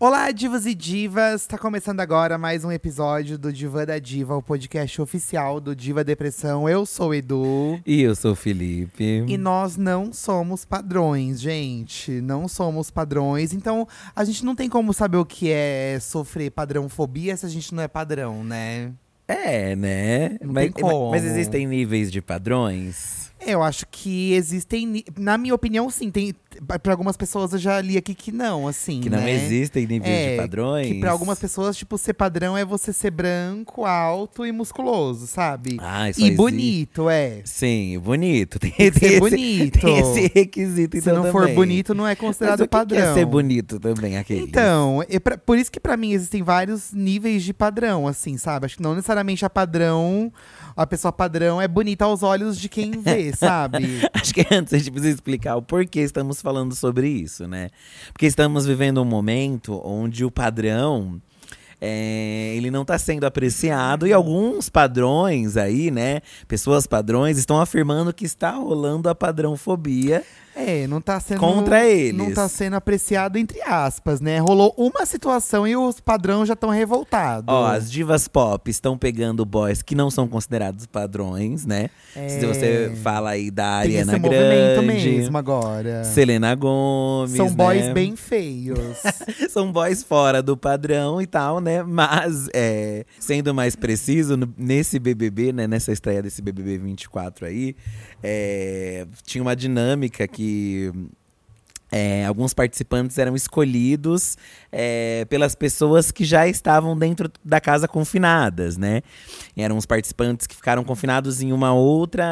Olá, divas e divas! Tá começando agora mais um episódio do Diva da Diva, o podcast oficial do Diva Depressão. Eu sou o Edu. E eu sou o Felipe. E nós não somos padrões, gente. Não somos padrões. Então, a gente não tem como saber o que é sofrer padrãofobia se a gente não é padrão, né? É, né? Não mas, tem como. mas existem níveis de padrões? Eu acho que existem, na minha opinião, sim. Tem para algumas pessoas eu já li aqui que não, assim. Que não né? existem níveis É, de padrões? Que pra algumas pessoas, tipo, ser padrão é você ser branco, alto e musculoso, sabe? Ah, isso e existe. bonito, é. Sim, bonito. Tem, Tem ser esse, bonito. Tem esse requisito, Se então não for também. bonito, não é Mas considerado o que padrão. Que é ser bonito também, aquele. Então, é pra- por isso que pra mim existem vários níveis de padrão, assim, sabe? Acho que não necessariamente a padrão, a pessoa padrão é bonita aos olhos de quem vê, sabe? Acho que antes a gente precisa explicar o porquê estamos falando sobre isso, né? Porque estamos vivendo um momento onde o padrão. é, ele não está sendo apreciado e alguns padrões aí, né? Pessoas padrões estão afirmando que está rolando a padrãofobia. É, não tá sendo. Contra eles. Não tá sendo apreciado, entre aspas, né? Rolou uma situação e os padrões já estão revoltados. Ó, as divas pop estão pegando boys que não são considerados padrões, né? Se você fala aí da Tem Ariana esse movimento Grande, mesmo agora. Selena Gomes, São boys né? bem feios. São boys fora do padrão e tal, né? Mas, é, sendo mais preciso, nesse BBB, né? Nessa estreia desse BBB 24 aí, é, tinha uma dinâmica que é, alguns participantes eram escolhidos é, pelas pessoas que já estavam dentro da casa confinadas, né? E eram os participantes que ficaram confinados em uma outra.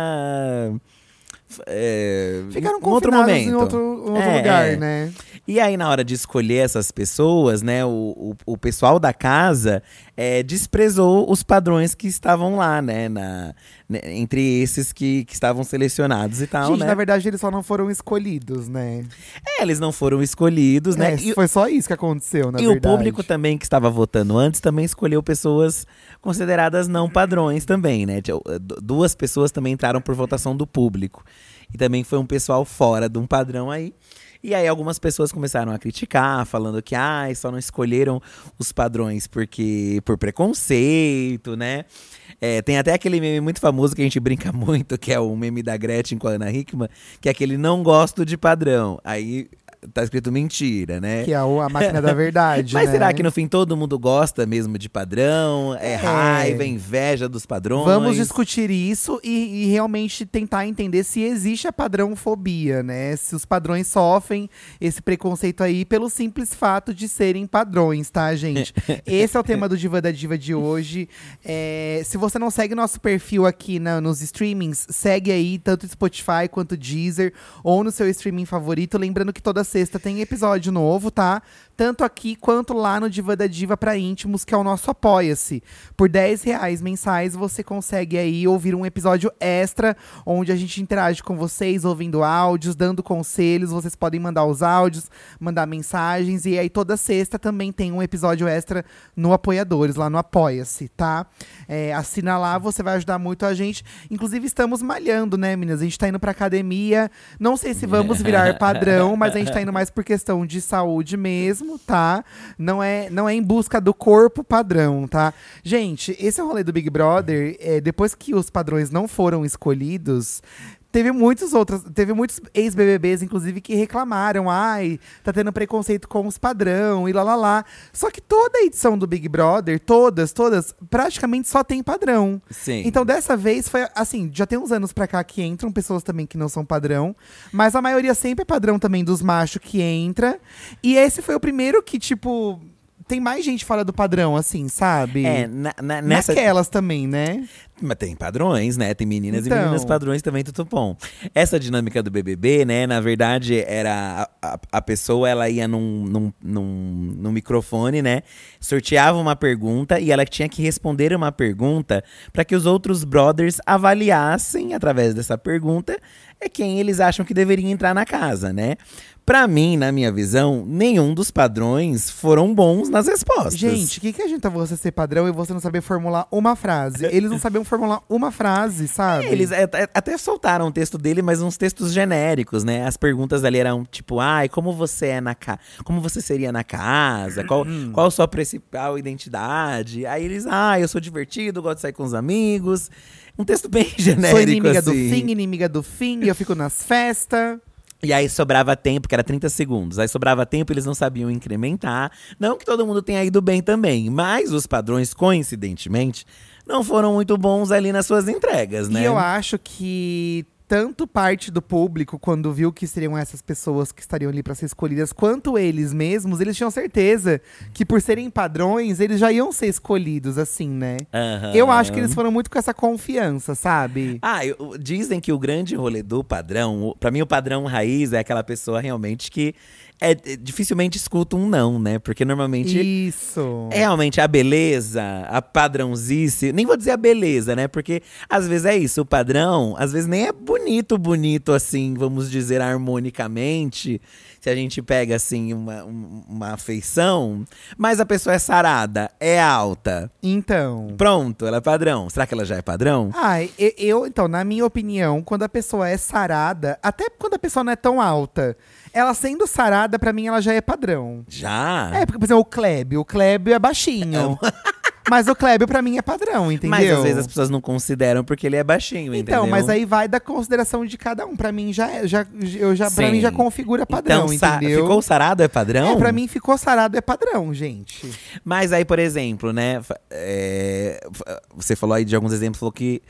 é, Ficaram confinados em outro, outro É, lugar, é. né? E aí, na hora de escolher essas pessoas, né, o, o, o pessoal da casa é, desprezou os padrões que estavam lá, né, na, né, entre esses que, que estavam selecionados e tal, Gente, né? na verdade, eles só não foram escolhidos, né? É, eles não foram escolhidos, né? É, E, foi só isso que aconteceu, na e o verdade. público também que estava votando antes também escolheu pessoas consideradas não padrões também, né? Uh, du- Duas pessoas também entraram por votação do público. E também foi um pessoal fora de um padrão aí. E aí algumas pessoas começaram a criticar, falando que ah, só não escolheram os padrões porque por preconceito, né? É, tem até aquele meme muito famoso que a gente brinca muito, que é o meme da Gretchen com a Ana Hickman, que é aquele não gosto de padrão. Aí tá escrito mentira, né? Que é o- a máquina da verdade, Mas né? será que no fim todo mundo gosta mesmo de padrão? É, É. raiva, é inveja dos padrões? Vamos discutir isso e, e realmente tentar entender se existe a padrãofobia, né? Se os padrões sofrem esse preconceito aí pelo simples fato de serem padrões, tá, gente? Esse é o tema do Diva da Diva de hoje. É, se você não segue nosso perfil aqui na- nos streamings, segue aí, tanto Spotify quanto Deezer, ou no seu streaming favorito. Lembrando que toda sexta tem episódio novo, tá? Tanto aqui quanto lá no Diva da Diva para íntimos, que é o nosso Apoia-se. Por 10 reais mensais, você consegue aí ouvir um episódio extra, onde a gente interage com vocês, ouvindo áudios, dando conselhos. Vocês podem mandar os áudios, mandar mensagens. E aí, toda sexta também tem um episódio extra no Apoiadores, lá no Apoia-se, tá? É, assina lá, você vai ajudar muito a gente. Inclusive, estamos malhando, né, meninas? A gente tá indo pra academia. Não sei se vamos virar padrão, mas a gente tá indo mais por questão de saúde mesmo, tá? Não é, não é em busca do corpo padrão, tá? Gente, esse rolê do Big Brother, é, depois que os padrões não foram escolhidos. Teve muitos outros, teve muitos ex-BBBs, inclusive, que reclamaram. Ai, tá tendo preconceito com os padrão e lá lá lá. Só que toda edição do Big Brother, todas, todas, praticamente só tem padrão. Sim. Então, dessa vez, foi assim, já tem uns anos pra cá que entram pessoas também que não são padrão. Mas a maioria sempre é padrão também dos machos que entra. E esse foi o primeiro que, tipo, tem mais gente fora do padrão, assim, sabe? É, na- na- nessa, Naquelas também, né? Mas tem padrões, né? Tem meninas Então. e meninas padrões também, tudo bom. Essa dinâmica do BBB, né? Na verdade, era a, a- a pessoa, ela ia num, num, num, num microfone, né? Sorteava uma pergunta e ela tinha que responder uma pergunta para que os outros brothers avaliassem, através dessa pergunta, é quem eles acham que deveria entrar na casa, né? Pra mim, na minha visão, nenhum dos padrões foram bons nas respostas. Gente, o que, que adianta você ser padrão e você não saber formular uma frase? Eles não sabiam formular uma frase, sabe? É, Eles é, é, até soltaram o texto dele, mas uns textos genéricos, né? As perguntas ali eram tipo, ai, como você é na casa? Como você seria na casa? Qual, Hum. qual a sua principal identidade? Aí eles, ah, eu sou divertido, gosto de sair com os amigos. Um texto bem genérico, Sou inimiga do assim. fim, inimiga do fim, eu fico nas festas. E aí sobrava tempo, que era 30 segundos. Aí sobrava tempo, eles não sabiam incrementar. Não que todo mundo tenha ido bem também, mas os padrões, coincidentemente, não foram muito bons ali nas suas entregas, né? E eu acho que tanto parte do público, quando viu que seriam essas pessoas que estariam ali para ser escolhidas, quanto eles mesmos, eles tinham certeza que por serem padrões, eles já iam ser escolhidos, assim, né? Aham. Eu acho que eles foram muito com essa confiança, sabe? Ah, eu- dizem que o grande rolê do padrão, pra mim o padrão raiz é aquela pessoa realmente que é, é, dificilmente escuta um não, né? Porque normalmente Isso. é realmente a beleza, a padrãozice, nem vou dizer a beleza, né? Porque às vezes é isso, o padrão, às vezes nem é bonito, bonito assim, vamos dizer harmonicamente, se a gente pega assim uma, um- uma afeição, mas a pessoa é sarada, é alta, Então. pronto, ela é padrão. Será que ela já é padrão? Ai, e- eu, então, na minha opinião, quando a pessoa é sarada, até quando a pessoa não é tão alta, ela sendo sarada, pra mim, ela já é padrão. Já? É, porque, por exemplo, o Klebio. O Klebio é baixinho. Mas o Klebio, pra mim, é padrão, entendeu? Mas às vezes as pessoas não consideram porque ele é baixinho, entendeu? Então, mas aí vai da consideração de cada um. Pra mim, já, é- já, eu já, pra mim já configura padrão, então, entendeu? ficou sarado é padrão? É, pra mim ficou sarado é padrão, gente. Mas aí, por exemplo, né? é, você falou aí de alguns exemplos, falou que.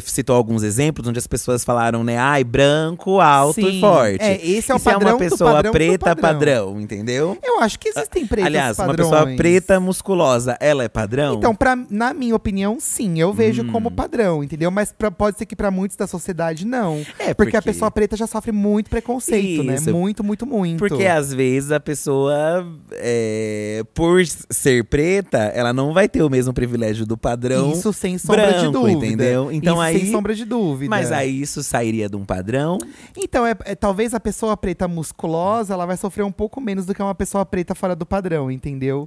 Você citou alguns exemplos onde as pessoas falaram, né? Ai, branco, alto Sim, e forte. é, esse é o E se é padrão uma pessoa padrão preta, padrão. entendeu? Eu acho que existem pretos Aliás, padrões. uma pessoa preta, musculosa, ela é padrão? Então, pra, na minha opinião, sim, eu vejo Hum. como padrão, entendeu? Mas pra- pode ser que pra muitos da sociedade não. É, porque, a porque- pessoa preta já sofre muito preconceito, Isso. né? Muito, muito, muito. Porque às vezes a pessoa, é, por ser preta, ela não vai ter o mesmo privilégio do padrão. Isso sem sombra de branco, dúvida. entendeu? Então Isso aí- sem sombra de dúvida. Mas aí isso sairia de um padrão. Então, é, é- talvez a pessoa preta musculosa, ela vai sofrer um pouco menos do que uma pessoa preta fora do padrão, entendeu?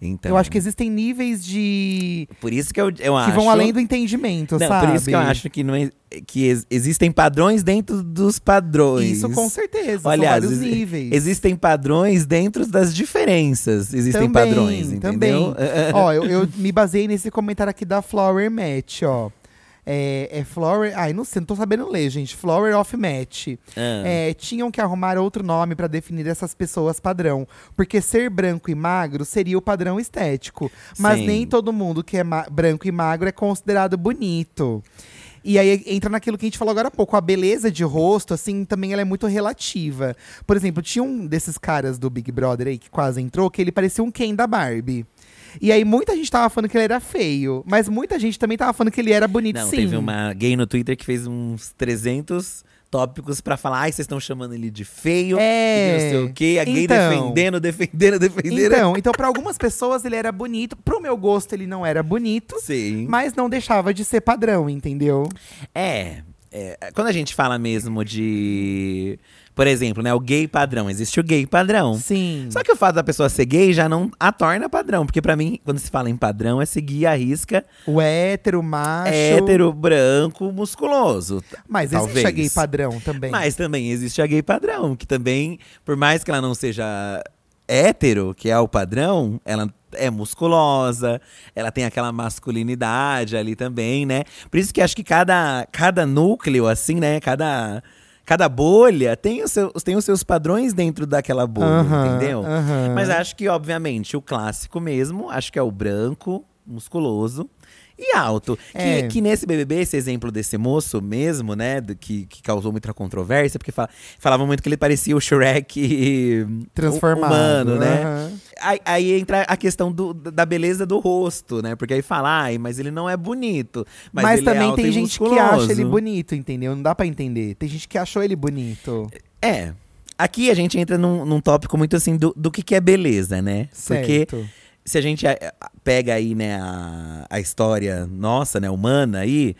Então, Eu acho que existem níveis de. Por isso que eu, eu que acho. vão além do entendimento, Não, sabe? por isso que eu acho que, não é- que ex- existem padrões dentro dos padrões. Isso com certeza. Aliás, exi- níveis. Existem padrões dentro das diferenças. Existem Também, padrões, entendeu? Também. ó, eu, eu me baseei nesse comentário aqui da Flower Match, ó. É, é Flower. Ai, não sei, não tô sabendo ler, gente. Flower of Match. Ah. É, tinham que arrumar outro nome pra definir essas pessoas padrão. Porque ser branco e magro seria o padrão estético. Mas Sim. nem todo mundo que é branco e magro é considerado bonito. E aí entra naquilo que a gente falou agora há pouco. A beleza de rosto, assim, também ela é muito relativa. Por exemplo, tinha um desses caras do Big Brother aí que quase entrou, que ele parecia um Ken da Barbie. E aí muita gente tava falando que ele era feio, mas muita gente também tava falando que ele era bonito Não, sim. teve uma gay no Twitter que fez uns 300 tópicos pra falar, ai, vocês estão chamando ele de feio, É. e não sei o quê, a gay Então. defendendo, defendendo, defendendo. Então, então para algumas pessoas ele era bonito, pro meu gosto ele não era bonito, Sim. mas não deixava de ser padrão, entendeu? É, é, Quando a gente fala mesmo de. Por exemplo, né? O gay padrão. Existe o gay padrão. Sim. Só que o fato da pessoa ser gay já não a torna padrão. Porque pra mim, quando se fala em padrão, é seguir a risca O hétero, macho. hétero, branco, musculoso. Mas talvez. existe a gay padrão também. Mas também existe a gay padrão, que também, por mais que ela não seja hétero, que é o padrão, ela é musculosa, ela tem aquela masculinidade ali também, né? Por isso que acho que cada, cada núcleo, assim, né? Cada, cada bolha tem, o seu, tem os seus padrões dentro daquela bolha, entendeu? Mas acho que, obviamente, o clássico mesmo, acho que é o branco, musculoso. E alto. É. Que, que nesse BBB, esse exemplo desse moço mesmo, né? do- que, que causou muita controvérsia, porque fala, falavam muito que ele parecia o Shrek Transformado. humano, né? aham. Aí, aí entra a questão do, da beleza do rosto, né? Porque aí fala, ai, mas ele não é bonito. Mas, Mas, é também alto tem gente que acha musculoso. ele bonito, entendeu? Não dá pra entender. Tem gente que achou ele bonito. É. Aqui a gente entra num, num tópico muito assim do, do que, que é beleza, né? Porque Certo. se a gente eh, pega aí, né, a, a história nossa, né, humana aí,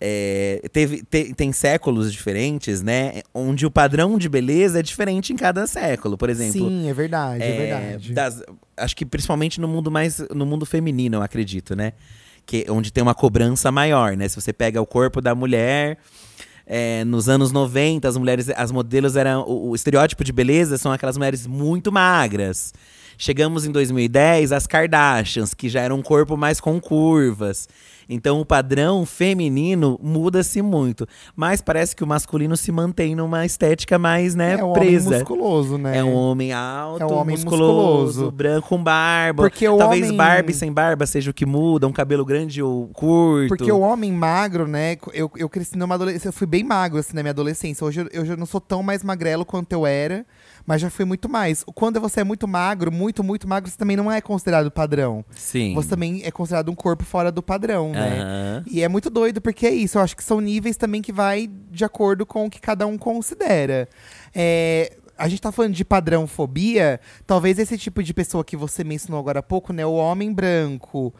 é, teve, te- tem séculos diferentes, né? Onde o padrão de beleza é diferente em cada século. Por exemplo, Sim, é verdade, é, é, verdade. das- acho que principalmente no mundo mais no mundo feminino, eu acredito, né? Que onde tem uma cobrança maior, né? Se você pega o corpo da mulher, é, nos anos 90, as mulheres, as modelos eram o, o estereótipo de beleza são aquelas mulheres muito magras. Chegamos em 2010 as Kardashians, que já eram um corpo mais com curvas. Então o padrão feminino muda-se muito, mas parece que o masculino se mantém numa estética mais, né, É um presa. homem musculoso, né? É um homem alto, É um homem musculoso, musculoso. branco com barba. Porque o Talvez homem- sem barba seja o que muda, um cabelo grande ou curto. Porque o homem magro, né? Eu, eu cresci numa adolescência. Eu fui bem magro, assim, na minha adolescência. Hoje eu, eu já não sou tão mais magrelo quanto eu era, mas já fui muito mais. Quando você é muito magro, muito, muito magro, você também não é considerado padrão. Sim. Você também é considerado um corpo fora do padrão, né? Aham. E é muito doido, porque é isso. Eu acho que são níveis também que vai de acordo com o que cada um considera. É, a gente tá falando de padrão-fobia. Talvez esse tipo de pessoa que você mencionou agora há pouco, né? O homem branco,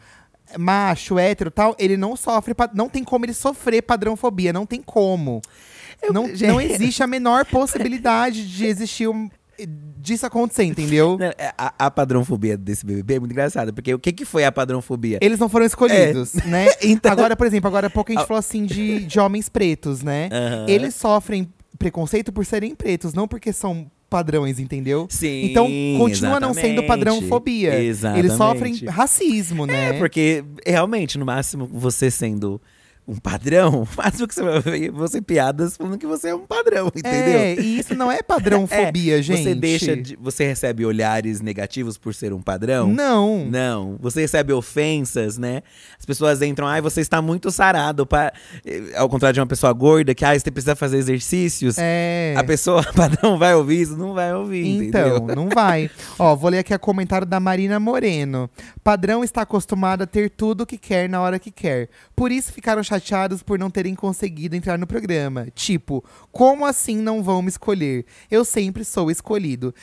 macho, hétero tal, ele não sofre. Não tem como ele sofrer padrão-fobia. Não tem como. não, gente- não existe a menor possibilidade de existir um, disso acontecer, entendeu? Não, é, A, a padrãofobia desse BBB é muito engraçada, porque o que, que foi a padrãofobia? Eles não foram escolhidos, né? Então- Agora, por exemplo, agora há pouco a gente falou assim de, de homens pretos, né? Aham. Eles sofrem preconceito por serem pretos, não porque são padrões, entendeu? Sim, Então, continua não sendo exatamente. padrão-fobia. Exatamente. Eles sofrem racismo, né? É, porque realmente, no máximo, você sendo um padrão, o máximo que você vai ver, piadas falando que você é um padrão, entendeu? É, e isso não é padrão-fobia, É, gente. Você deixa de, você recebe olhares negativos por ser um padrão? Não. Não. Você recebe ofensas, né? As pessoas entram, ai, você está muito sarado. Pa... eh, Ao contrário de uma pessoa gorda, que ai, você precisa fazer exercícios. É. A pessoa padrão vai ouvir isso? Não vai ouvir, Então, entendeu? não vai. Ó, vou ler aqui o comentário da Marina Moreno. Padrão está acostumado a ter tudo o que quer na hora que quer. Por isso ficaram chateados por não terem conseguido entrar no programa. Tipo, como assim não vão me escolher? Eu sempre sou escolhido.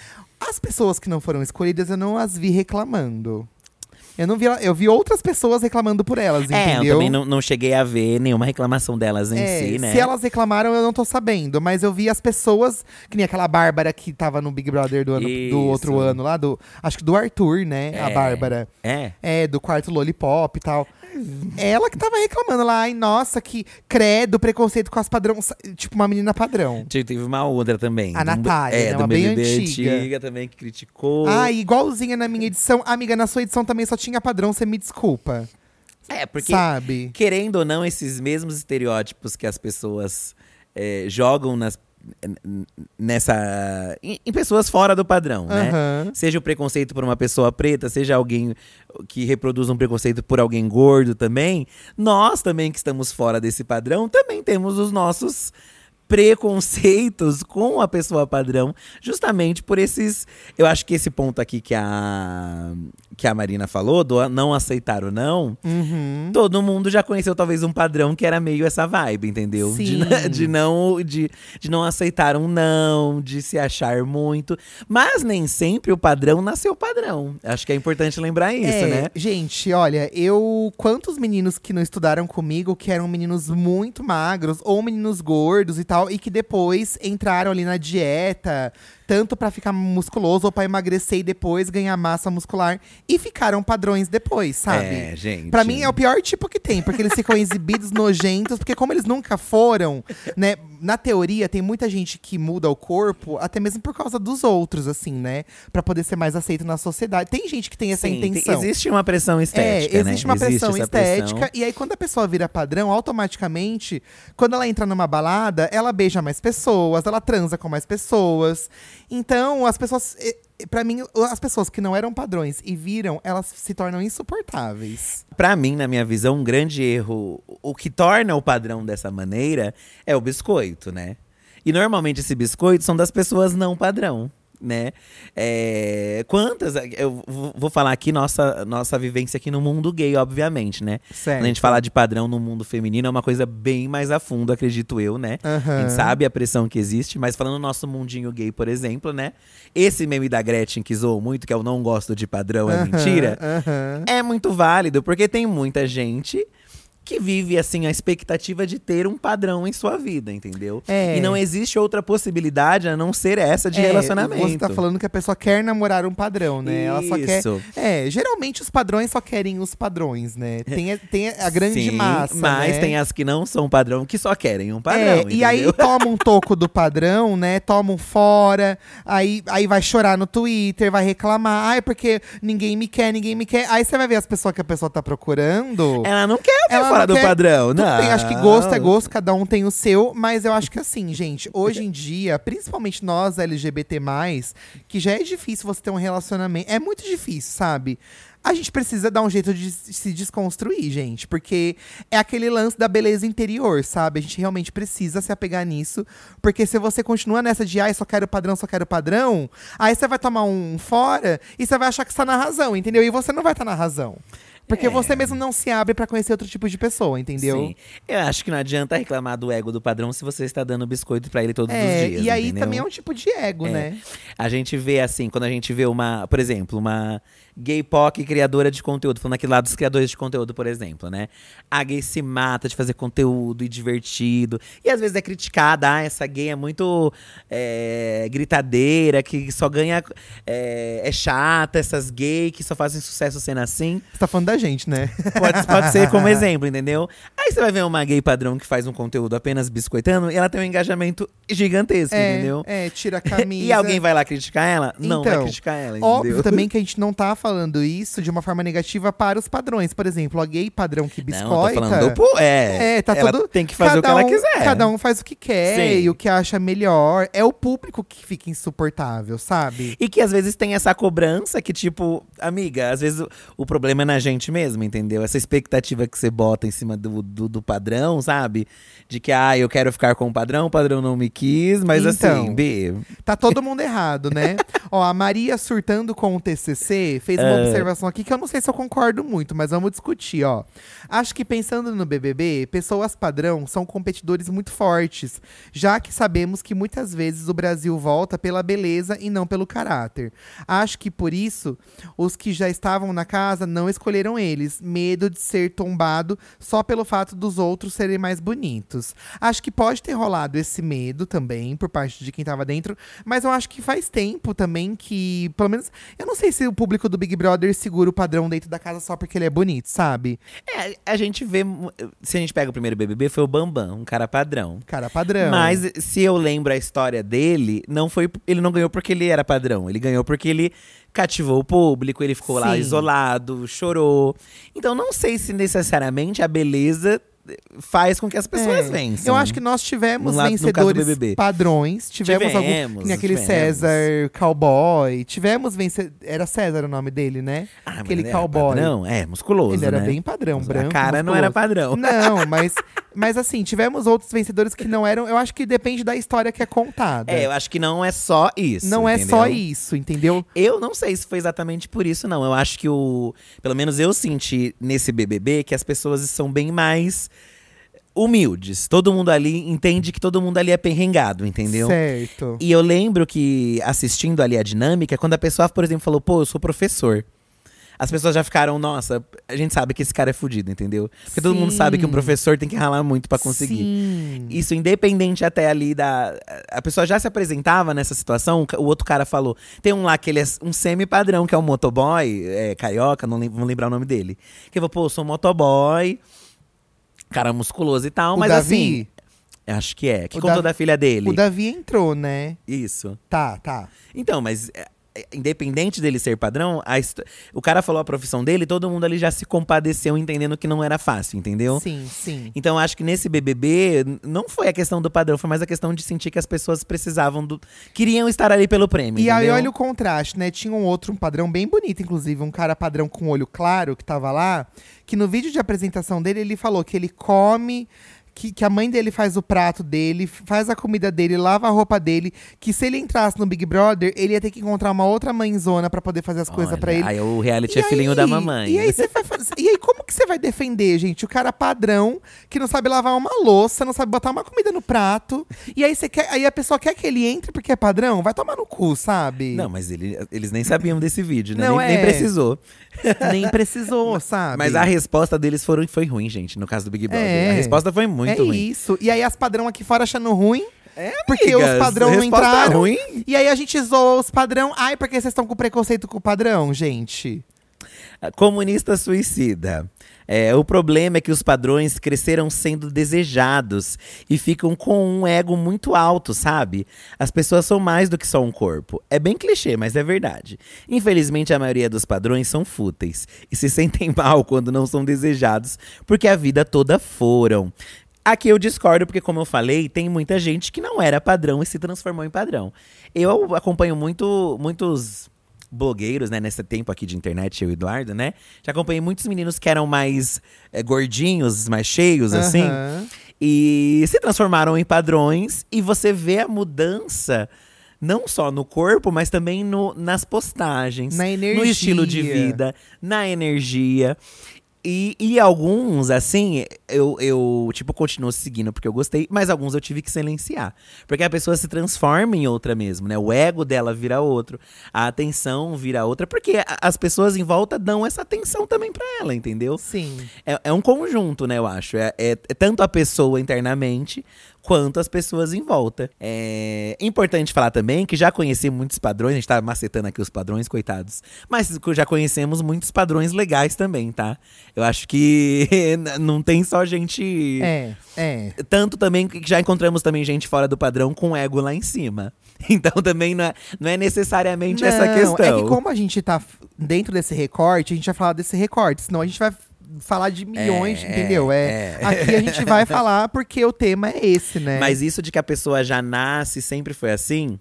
As pessoas que não foram escolhidas, eu não as vi reclamando. Eu não vi, eu vi outras pessoas reclamando por elas, É, entendeu? eu também não, não cheguei a ver nenhuma reclamação delas em É, si, né? Se elas reclamaram, eu não tô sabendo. Mas eu vi as pessoas, que nem aquela Bárbara que tava no Big Brother do, ano, do outro ano lá, do, acho que do Arthur, né? A É. Bárbara. É. É, do quarto Lollipop e tal. Ela que tava reclamando lá, ai, nossa, que credo, preconceito com as padrões. Tipo, uma menina padrão. Teve uma outra também. A Natália, é, né? Uma bem BBB antiga. também, que criticou. Ah, igualzinha na minha edição. Amiga, na sua edição também só tinha padrão, você me desculpa. é, porque Sabe? querendo ou não, esses mesmos estereótipos que as pessoas é, jogam nas, nessa. Em, em pessoas fora do padrão, né? Aham. Seja o preconceito por uma pessoa preta, seja alguém que reproduz um preconceito por alguém gordo também. Nós também que estamos fora desse padrão, também temos os nossos preconceitos com a pessoa padrão, justamente por esses. Eu acho que esse ponto aqui que a que a Marina falou, do não aceitar o não, Uhum. todo mundo já conheceu talvez um padrão que era meio essa vibe, entendeu? De, Sim. n- de não de, de não aceitar um não, de se achar muito, mas nem sempre o padrão nasceu padrão. Acho que é importante lembrar isso, É, né? Gente, olha, eu. Quantos meninos que não estudaram comigo, que eram meninos muito magros, ou meninos gordos e tal, e que depois entraram ali na dieta, tanto pra ficar musculoso ou pra emagrecer e depois ganhar massa muscular, e ficaram padrões depois, sabe? É, gente. Pra mim é o pior tipo que tem, porque eles ficam exibidos nojentos, porque como eles nunca foram, né? Na teoria, tem muita gente que muda o corpo, até mesmo por causa dos outros, assim, né? Pra poder ser mais aceito na sociedade. Tem gente que tem essa Sim, tem- intenção. existe uma pressão estética, É, né? existe uma pressão essa estética. pressão. E aí, quando a pessoa vira padrão, automaticamente, quando ela entra numa balada, ela beija mais pessoas, ela transa com mais pessoas. Então, as pessoas. Pra mim, as pessoas que não eram padrões e viram, elas se tornam insuportáveis. Pra mim, na minha visão, um grande erro, o que torna o padrão dessa maneira é o biscoito, né? E normalmente esse biscoito são das pessoas não padrão. Né? É, quantas? Eu vou falar aqui nossa, nossa vivência aqui no mundo gay, obviamente, né? Certo. Quando a gente falar de padrão no mundo feminino, é uma coisa bem mais a fundo, acredito eu, né? A gente sabe a pressão que existe, mas falando no nosso mundinho gay, por exemplo, né? Esse meme da Gretchen que zoou muito, que eu não gosto de padrão, é mentira, é muito válido, porque tem muita gente que vive assim a expectativa de ter um padrão em sua vida, entendeu? É. E não existe outra possibilidade a não ser essa de É, relacionamento. Você tá falando que a pessoa quer namorar um padrão, né? Ela só quer. Isso. É, geralmente os padrões só querem os padrões, né? Tem, tem a grande Sim, massa. Mas né? tem as que não são padrão, que só querem um padrão. É, e aí toma um toco do padrão, né? Toma um fora, aí, aí vai chorar no Twitter, vai reclamar. Ai, porque ninguém me quer, ninguém me quer. Aí você vai ver as pessoas que a pessoa tá procurando. Ela não quer Ela fora do padrão, Tudo não. bem, acho que gosto é gosto, cada um tem o seu, mas eu acho que assim, gente, hoje em dia, principalmente nós LGBT, que já é difícil você ter um relacionamento. É muito difícil, sabe? A gente precisa dar um jeito de se desconstruir, gente, porque é aquele lance da beleza interior, sabe? A gente realmente precisa se apegar nisso, porque se você continua nessa de ai, só quero padrão, só quero padrão, aí você vai tomar um fora e você vai achar que está na razão, entendeu? E você não vai estar na razão. Porque É. você mesmo não se abre pra conhecer outro tipo de pessoa, entendeu? Sim. Eu acho que não adianta reclamar do ego do padrão se você está dando biscoito pra ele todos É, os dias. e aí entendeu? também é um tipo de ego, É. né? A gente vê assim, quando a gente vê uma, por exemplo, uma gay POC criadora de conteúdo, falando aqui lá dos criadores de conteúdo, por exemplo, né? A gay se mata de fazer conteúdo e divertido. E às vezes é criticada, ah, essa gay é muito é, gritadeira, que só ganha. É, é chata, essas gay que só fazem sucesso sendo assim. Você tá falando da gente, né? Pode, pode ser como exemplo, entendeu? Aí você vai ver uma gay padrão que faz um conteúdo apenas biscoitando e ela tem um engajamento gigantesco, é, entendeu? é, tira a camisa. E alguém vai lá criticar ela? Não vai Então, criticar ela, entendeu? Óbvio também que a gente não tá falando isso de uma forma negativa para os padrões. Por exemplo, a gay padrão que biscoita. Não, falando do é. É, tá ela todo. tem que fazer o que cada ela um- quiser. Cada um faz o que quer Sim. e o que acha melhor. É o público que fica insuportável, sabe? E que às vezes tem essa cobrança que, tipo, amiga, às vezes o, o problema é na gente mesmo, entendeu? Essa expectativa que você bota em cima do, do, do padrão, sabe? De que, ah, eu quero ficar com o padrão, o padrão não me quis, mas Então. assim, B. Tá todo mundo errado, né? Ó, a Maria surtando com o TCC fez uma Ah. observação aqui que eu não sei se eu concordo muito, mas vamos discutir, ó. Acho que pensando no BBB, pessoas padrão são competidores muito fortes, já que sabemos que muitas vezes o Brasil volta pela beleza e não pelo caráter. Acho que por isso os que já estavam na casa não escolheram eles, medo de ser tombado só pelo fato dos outros serem mais bonitos. Acho que pode ter rolado esse medo também por parte de quem tava dentro, mas eu acho que faz tempo também que, pelo menos, eu não sei se o público do Big Brother segura o padrão dentro da casa só porque ele é bonito, sabe? É, a gente vê. Se a gente pega o primeiro BBB, foi o Bambam, um cara padrão. Cara, padrão. Mas se eu lembro a história dele, não foi, ele não ganhou porque ele era padrão. Ele ganhou porque ele cativou o público, ele ficou lá Sim. isolado, chorou. Então não sei se necessariamente a beleza faz com que as pessoas É, vençam. Eu acho que nós tivemos vencedores padrões. Tivemos, algum. Tivemos, nem aquele tivemos. César Cowboy. Tivemos vencedores. Era César o nome dele, né? Ah, mas aquele ele era cowboy. Padrão? É, musculoso, Ele era né? bem padrão, branco. A cara não era musculoso. padrão. Não, mas, mas assim, tivemos outros vencedores que não eram. Eu acho que depende da história que é contada. É, eu acho que não é só isso. não é entendeu? só isso, entendeu? Eu não sei se foi exatamente por isso, não. Eu acho que o. Pelo menos eu senti nesse BBB que as pessoas são bem mais humildes. Todo mundo ali entende que todo mundo ali é perrengado, entendeu? Certo. E eu lembro que, assistindo ali a dinâmica, quando a pessoa, por exemplo, falou, pô, eu sou professor. As pessoas já ficaram, nossa, a gente sabe que esse cara é fudido, entendeu? Porque todo mundo Sim. sabe que um professor tem que ralar muito pra conseguir. Sim. Isso independente até ali da. A pessoa já se apresentava nessa situação, o outro cara falou. Tem um lá que ele é um semi-padrão, que é um motoboy, é, carioca, não vou lembrar o nome dele. Que falou, pô, eu sou um motoboy, cara musculoso e tal, O mas Davi? assim. Acho que é. Que O contou Davi- da filha dele. O Davi entrou, né? Isso. Tá, tá. Então, mas. Independente dele ser padrão, o cara falou a profissão dele, todo mundo ali já se compadeceu entendendo que não era fácil, entendeu? Sim, sim. Então acho que nesse BBB não foi a questão do padrão, foi mais a questão de sentir que as pessoas precisavam do. queriam estar ali pelo prêmio. E aí, entendeu? olha o contraste, né? Tinha um outro, um padrão bem bonito, inclusive, um cara padrão com olho claro que tava lá, que no vídeo de apresentação dele ele falou que ele come, que, que a mãe dele faz o prato dele, faz a comida dele, lava a roupa dele. Que se ele entrasse no Big Brother, ele ia ter que encontrar uma outra mãezona pra poder fazer as coisas pra ele. Aí o reality E é filhinho aí- da mamãe. E aí, e aí, como que você vai defender, gente? O cara padrão, que não sabe lavar uma louça, não sabe botar uma comida no prato. E aí, você quer, aí a pessoa quer que ele entre porque é padrão? Vai tomar no cu, sabe? Não, mas ele- eles nem sabiam desse vídeo, né? Não, nem, nem é. precisou. Nem precisou, sabe? Mas a resposta deles foram, foi ruim, gente, no caso do Big Brother. É. A resposta foi muito é ruim. isso. E aí as padrão aqui fora achando ruim. É, Porque amigas, os padrão não entraram. ruim. E aí a gente zoa os padrão. Ai, porque vocês estão com preconceito com o padrão, gente. Comunista suicida. É, o problema é que os padrões cresceram sendo desejados e ficam com um ego muito alto, sabe? As pessoas são mais do que só um corpo. É bem clichê, mas é verdade. Infelizmente, a maioria dos padrões são fúteis e se sentem mal quando não são desejados, porque a vida toda foram. Aqui eu discordo, porque, como eu falei, tem muita gente que não era padrão e se transformou em padrão. Eu acompanho muito, muitos blogueiros, né, nesse tempo aqui de internet, eu e o Eduardo, né? Já acompanhei muitos meninos que eram mais eh, gordinhos, mais cheios, assim. Aham. E se transformaram em padrões. E você vê a mudança. Não só no corpo, mas também no, nas postagens. Na No estilo de energia. vida, na energia. E, e alguns, assim, eu, eu, tipo, continuo seguindo porque eu gostei, mas alguns eu tive que silenciar. Porque a pessoa se transforma em outra mesmo, né? O ego dela vira outro, a atenção vira outra, porque as pessoas em volta dão essa atenção também pra ela, entendeu? Sim. É, é um conjunto, né, eu acho. É, é- é tanto a pessoa internamente quanto as pessoas em volta. É importante falar também que já conheci muitos padrões, a gente tá macetando aqui os padrões, coitados. Mas já conhecemos muitos padrões legais também, tá? Eu acho que não tem só gente. É, é. Tanto também que já encontramos também gente fora do padrão com ego lá em cima. Então também não é, não é necessariamente essa Não, questão. É que como a gente tá dentro desse recorte, a gente vai falar desse recorte, senão a gente vai falar de milhões, É, entendeu? É, é. Aqui a gente vai falar porque o tema é esse, né? Mas isso de que a pessoa já nasce, sempre foi assim.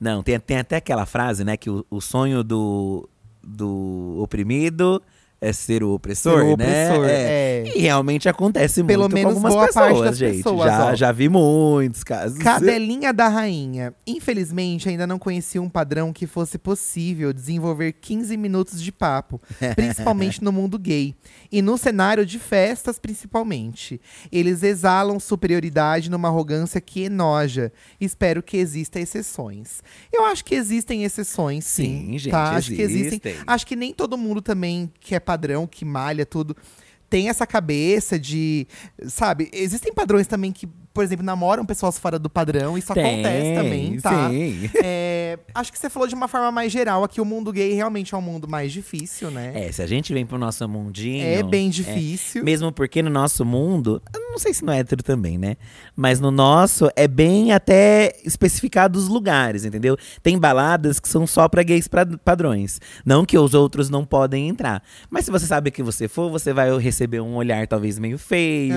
Não, tem, tem até aquela frase, né? Que o, o sonho do, do oprimido é ser o opressor, Ser o né? opressor, é. E realmente acontece Pelo muito menos com algumas boa pessoas, parte das gente. pessoas, já, ó. já vi muitos casos. Cadelinha da Rainha. Infelizmente, ainda não conheci um padrão que fosse possível desenvolver 15 minutos de papo, principalmente no mundo gay. E no cenário de festas, principalmente. Eles exalam superioridade numa arrogância que enoja. Espero que existam exceções. Eu acho que existem exceções, sim. Sim, gente, tá? Acho que existem. existem. Acho que nem todo mundo também que é padrão, que malha tudo, tem essa cabeça de. Sabe? Existem padrões também que, por exemplo, namoram pessoas fora do padrão. Isso Tem, acontece também, tá? sim. É, acho que você falou de uma forma mais geral. Aqui o mundo gay realmente é um mundo mais difícil, né? É, se a gente vem pro nosso mundinho. É bem difícil. Mesmo porque no nosso mundo, não sei se no hétero também, né? Mas no nosso é bem até especificado os lugares, entendeu? Tem baladas que são só pra gays pra- padrões. Não que os outros não podem entrar. Mas se você sabe que você for, você vai receber um olhar talvez meio feio.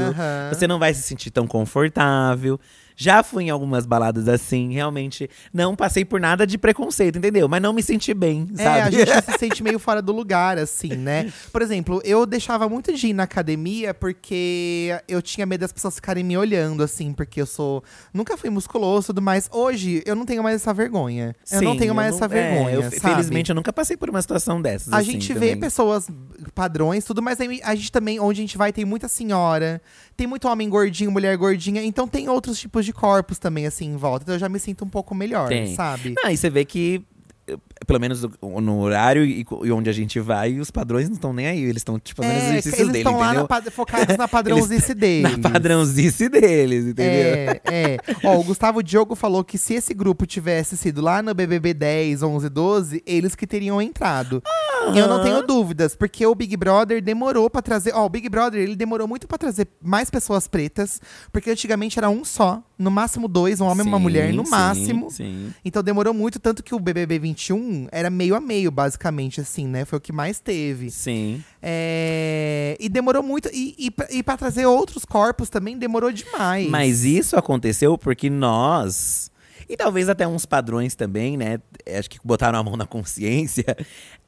Você não vai se sentir tão confortável confortável, já fui em algumas baladas assim, realmente não passei por nada de preconceito, entendeu? Mas não me senti bem, É, sabe? a gente se sente meio fora do lugar, assim, né? Por exemplo, eu deixava muito de ir na academia porque eu tinha medo das pessoas ficarem me olhando, assim, porque eu sou. Nunca fui musculoso e tudo mais. Hoje, eu não tenho mais essa vergonha. eu não Sim, tenho mais não- essa é, vergonha. eu, sabe? Felizmente, eu nunca passei por uma situação dessas. A assim, gente vê também. pessoas padrões, tudo, mas a gente também, onde a gente vai, tem muita senhora, tem muito homem gordinho, mulher gordinha, então tem outros tipos de corpos também, assim, em volta. Então eu já me sinto um pouco melhor, Tem. sabe? Não, e você vê que, pelo menos no, horário e, onde a gente vai, os padrões não estão nem aí. Eles estão, tipo, fazendo os É, exercícios eles dele, estão entendeu? na pad- focados na padrãozice deles. Na padrãozice deles, entendeu? É, é. Ó, o Gustavo Diogo falou que se esse grupo tivesse sido lá no BBB 10, 11, 12, eles que teriam entrado. Eu não tenho dúvidas, porque o Big Brother demorou pra trazer. Ó, o Big Brother ele demorou muito pra trazer mais pessoas pretas, porque antigamente era um só, no máximo dois, um homem e uma mulher, no sim, máximo. Sim. Então demorou muito, tanto que o BBB 21 era meio a meio, basicamente, assim, né? Foi o que mais teve. Sim. É, E demorou muito. E, e, pra- e pra trazer outros corpos também demorou demais. Mas isso aconteceu porque nós. E talvez até uns padrões também, né? Acho que botaram a mão na consciência.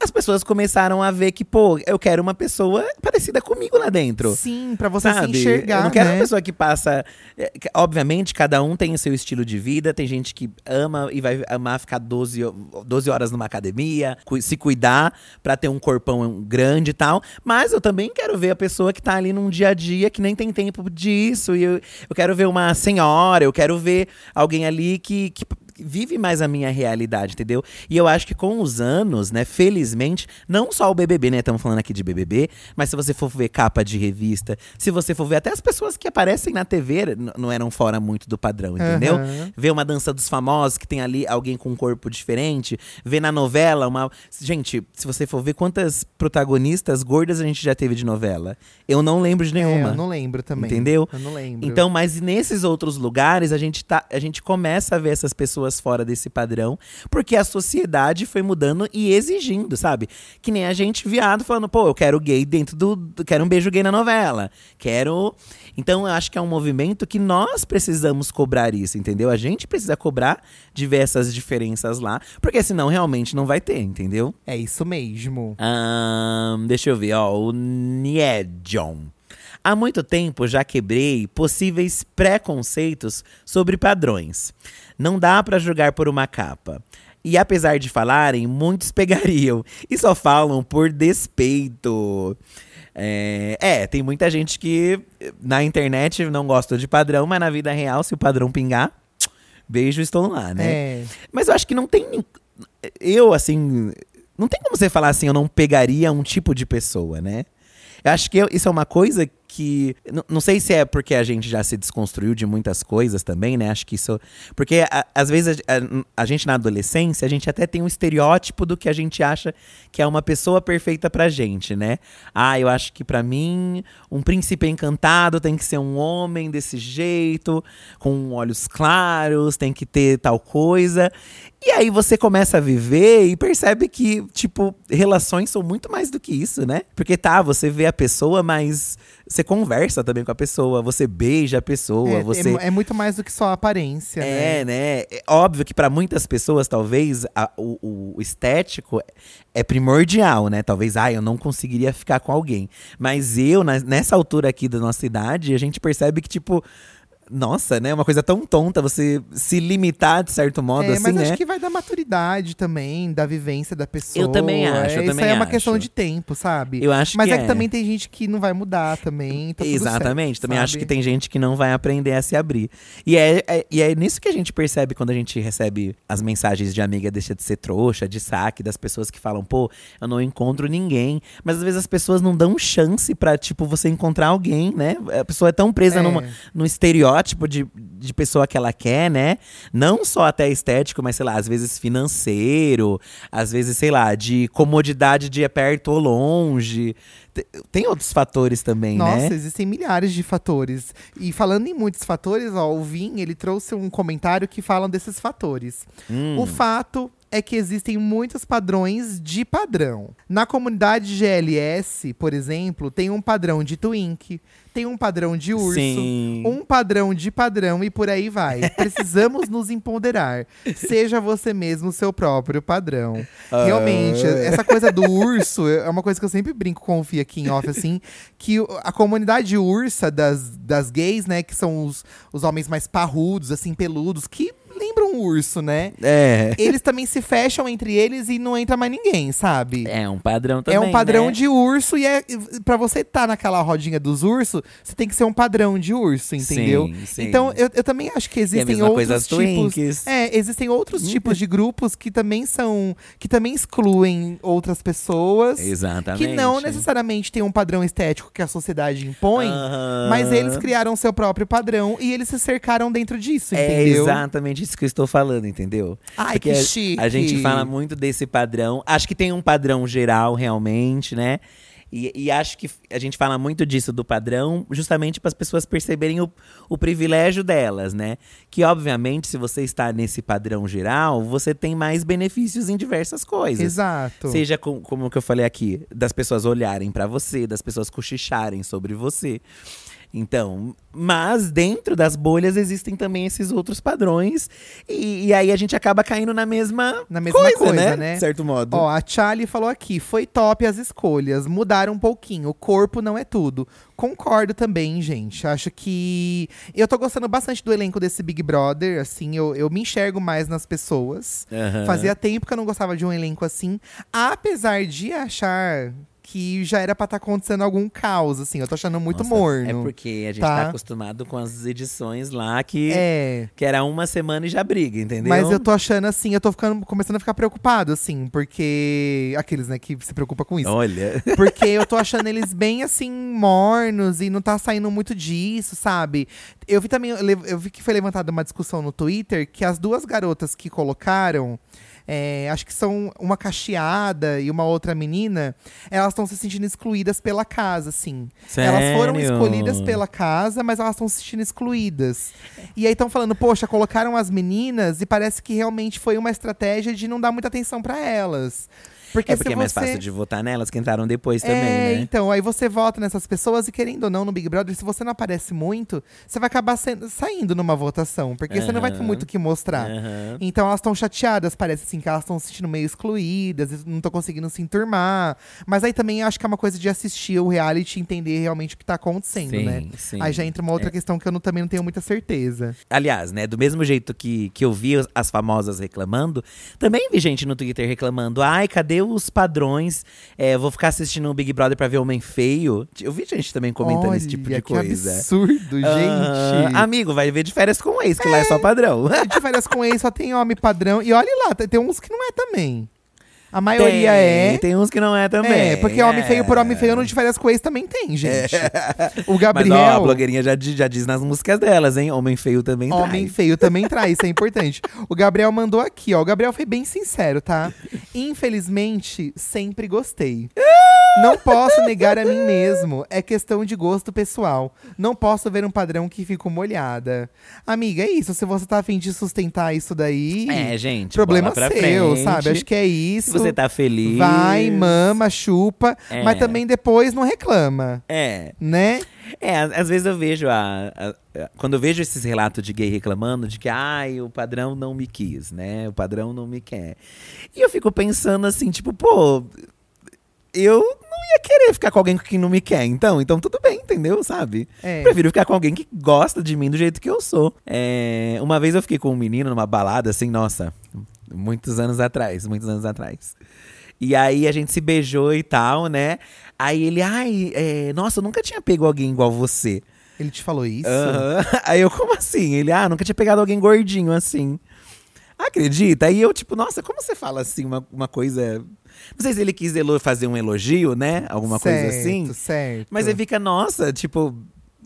As pessoas começaram a ver que, pô, eu quero uma pessoa parecida comigo lá dentro. Sim, pra você Sabe? se enxergar. Eu não quero né? uma pessoa que passa. é, Obviamente, cada um tem o seu estilo de vida. Tem gente que ama e vai amar ficar 12, ho- 12 horas numa academia, se cuidar pra ter um corpão grande e tal. Mas eu também quero ver a pessoa que tá ali num dia a dia que nem tem tempo disso. E eu, eu quero ver uma senhora, eu quero ver alguém ali que. Que vive mais a minha realidade, entendeu? E eu acho que com os anos, né, felizmente, não só o BBB, né, estamos falando aqui de BBB, mas se você for ver capa de revista, se você for ver até as pessoas que aparecem na TV, não eram fora muito do padrão, entendeu? Aham. Ver uma dança dos famosos que tem ali alguém com um corpo diferente, ver na novela uma, gente, se você for ver quantas protagonistas gordas a gente já teve de novela, eu não lembro de É, nenhuma. eu não lembro também. Entendeu? Eu não lembro. Então, mas nesses outros lugares, a gente, tá, a gente começa a ver essas pessoas fora desse padrão, porque a sociedade foi mudando e exigindo, sabe? Que nem a gente viado falando, pô, eu quero gay dentro do. Quero um beijo gay na novela. Quero. Então, eu acho que é um movimento que nós precisamos cobrar isso, entendeu? A gente precisa cobrar de ver essas diferenças lá, porque senão realmente não vai ter, entendeu? É isso mesmo. Ahn, deixa eu ver, ó, o Niedjon. Há muito tempo já quebrei possíveis preconceitos sobre padrões. Não dá pra julgar por uma capa. E apesar de falarem, muitos pegariam e só falam por despeito. É, é, tem muita gente que eh, na internet não gosta de padrão, mas na vida real, se o padrão pingar, beijo, estou lá, né? É. Mas eu acho que não tem. Eu, assim. Não tem como você falar assim, eu não pegaria um tipo de pessoa, né? Eu acho que eu- isso é uma coisa que. Não sei se é porque a gente já se desconstruiu de muitas coisas também, né? Acho que isso. Porque às vezes a, a- a gente na adolescência, a gente até tem um estereótipo do que a gente acha que é uma pessoa perfeita pra gente, né? Ah, eu acho que pra mim, um príncipe encantado tem que ser um homem desse jeito, com olhos claros, tem que ter tal coisa. E aí você começa a viver e percebe que, tipo, relações são muito mais do que isso, né? Porque tá, você vê a pessoa, mas você conversa também com a pessoa, você beija a pessoa, É, você. é, é muito mais do que só a aparência, né? É, né? É óbvio que pra muitas pessoas, talvez, a- o, o estético é primordial, né? Talvez, ah, eu não conseguiria ficar com alguém. Mas eu, na- nessa altura aqui da nossa idade, a gente percebe que, tipo, nossa, né? Uma coisa tão tonta você se limitar de certo modo, É, assim, mas né? acho que vai da maturidade também, da vivência da pessoa. Eu também acho, eu É, Isso também aí é uma acho. questão de tempo, sabe? Eu acho mas que é, que é. também tem gente que não vai mudar também. Tá Exatamente, certo, também acho sabe? que tem gente que não vai aprender a se abrir. E é, é- e é nisso que a gente percebe quando a gente recebe as mensagens de amiga deixa de ser trouxa, de saque, das pessoas que falam, pô, eu não encontro ninguém. Mas às vezes as pessoas não dão chance pra, tipo, você encontrar alguém, né? A pessoa é tão presa É. numa, num estereótipo de, de pessoa que ela quer, né? Não só até estético, mas sei lá, às vezes financeiro, às vezes, sei lá, de comodidade de é perto ou longe. Te- Tem outros fatores também, Nossa, né? existem milhares de fatores. E falando em muitos fatores, ó, o Vim, ele trouxe um comentário que fala desses fatores. Hum. O fato é que existem muitos padrões de padrão. Na comunidade GLS, por exemplo, tem um padrão de twink, tem um padrão de urso, Sim. um padrão de padrão e por aí vai. Precisamos nos empoderar. Seja você mesmo o seu próprio padrão. Realmente, Ah. essa coisa do urso é uma coisa que eu sempre brinco com o Fih aqui em off, assim, que a comunidade ursa das, das gays, né, que são os, os homens mais parrudos, assim, peludos, que lembram um urso, né? É. Eles também se fecham entre eles e não entra mais ninguém, sabe? É um padrão É também. um padrão né? de urso e é para você estar naquela rodinha dos ursos, você tem que ser um padrão de urso, entendeu? Sim, sim. Então eu, eu também acho que existem outros tipos. twinks. É, existem outros tipos de grupos que também são que também excluem outras pessoas. Exatamente. Que não necessariamente tem um padrão estético que a sociedade impõe, mas eles criaram seu próprio padrão e eles se cercaram dentro disso, É entendeu? exatamente isso que eu estou falando, entendeu? Ai, Porque que a- chique. A gente fala muito desse padrão. Acho que tem um padrão geral, realmente, né? E, e acho que a gente fala muito disso do padrão, justamente para as pessoas perceberem o, o privilégio delas, né? Que, obviamente, se você está nesse padrão geral, você tem mais benefícios em diversas coisas. Exato. Seja com- como que eu falei aqui, das pessoas olharem pra você, das pessoas cochicharem sobre você. Então, mas dentro das bolhas existem também esses outros padrões. E, e aí a gente acaba caindo na mesma, Na mesma coisa, coisa, né? né? De certo modo. Ó, a Charlie falou aqui: foi top as escolhas, mudaram um pouquinho. O corpo não é tudo. Concordo também, gente. Acho que. Eu tô gostando bastante do elenco desse Big Brother. Assim, eu, eu me enxergo mais nas pessoas. Aham. Fazia tempo que eu não gostava de um elenco assim. Apesar de achar que já era pra estar acontecendo algum caos, assim. Eu tô achando muito Nossa, morno. É porque a gente tá? tá acostumado com as edições lá que, É. que era uma semana e já briga, entendeu? Mas eu tô achando assim, eu tô ficando, começando a ficar preocupado, assim, porque. Aqueles, né, que se preocupa com isso. Olha. Porque eu tô achando eles bem assim, mornos e não tá saindo muito disso, sabe? Eu vi também, eu vi que foi levantada uma discussão no Twitter que as duas garotas que colocaram. É, acho que são uma cacheada e uma outra menina, elas estão se sentindo excluídas pela casa, assim. Elas foram Sério? escolhidas pela casa, mas elas estão se sentindo excluídas. E aí estão falando, poxa, colocaram as meninas e parece que realmente foi uma estratégia de não dar muita atenção pra elas. Porque, É porque é mais você... fácil de votar nelas que entraram depois É, também, né? então, aí você vota nessas pessoas e querendo ou não no Big Brother, se você não aparece muito, você vai acabar sendo- saindo numa votação, porque você não vai ter muito o que mostrar. Aham. Então elas estão chateadas, parece assim, que elas estão se sentindo meio excluídas, não estão conseguindo se enturmar. Mas aí também acho que é uma coisa de assistir o reality e entender realmente o que tá acontecendo, Sim, né? sim. Aí já entra uma outra questão que eu não- também não tenho muita certeza. Aliás, né, do mesmo jeito que, que eu vi as famosas reclamando, também vi gente no Twitter reclamando: ai, cadê os padrões? É, vou ficar assistindo o Big Brother pra ver homem feio. Eu vi gente também comentando esse tipo de Olha, coisa. Que absurdo, gente. amigo, vai ver de férias com ex, que lá é só padrão. de férias com ex só tem homem padrão. E olha lá, tem uns que não é também. A maioria tem, é. Tem uns que não é também. É, porque homem feio por homem É. feio no de férias com ex também tem, gente. O Mas Gabriel. ó, a blogueirinha já, já diz nas músicas delas, hein? Homem feio também Homem trai. feio também trai, isso é importante. O Gabriel mandou aqui, ó. O Gabriel foi bem sincero, tá? Infelizmente, sempre gostei. Não posso negar a mim mesmo. É questão de gosto pessoal. Não posso ver um padrão que fico molhada. Amiga, é isso. Se você tá afim de sustentar isso daí. É, gente. Problema seu, frente. sabe? Acho que é isso. Você tá feliz. Vai, mama, chupa, É. mas também depois não reclama, É. né? É, às às vezes eu vejo a, a- a- Quando eu vejo esses relatos de gay reclamando de que ai, o padrão não me quis, né? O padrão não me quer. E eu fico pensando assim, tipo, pô, eu não ia querer ficar com alguém que não me quer, então, então tudo bem, entendeu? Sabe? É. Prefiro ficar com alguém que gosta de mim do jeito que eu sou. É, uma vez eu fiquei com um menino numa balada, assim, nossa, muitos anos atrás, muitos anos atrás. E aí a gente se beijou e tal, né? Aí ele, ai, é, nossa, eu nunca tinha pego alguém igual você. Ele te falou isso? Aham. Aí eu, como assim? Ele, ah, nunca tinha pegado alguém gordinho assim. Acredita? Aí eu, tipo, nossa, como você fala assim, uma, uma coisa. Não sei se ele quis fazer um elogio, né? Alguma coisa Certo, assim. Certo. Mas aí fica, nossa, tipo,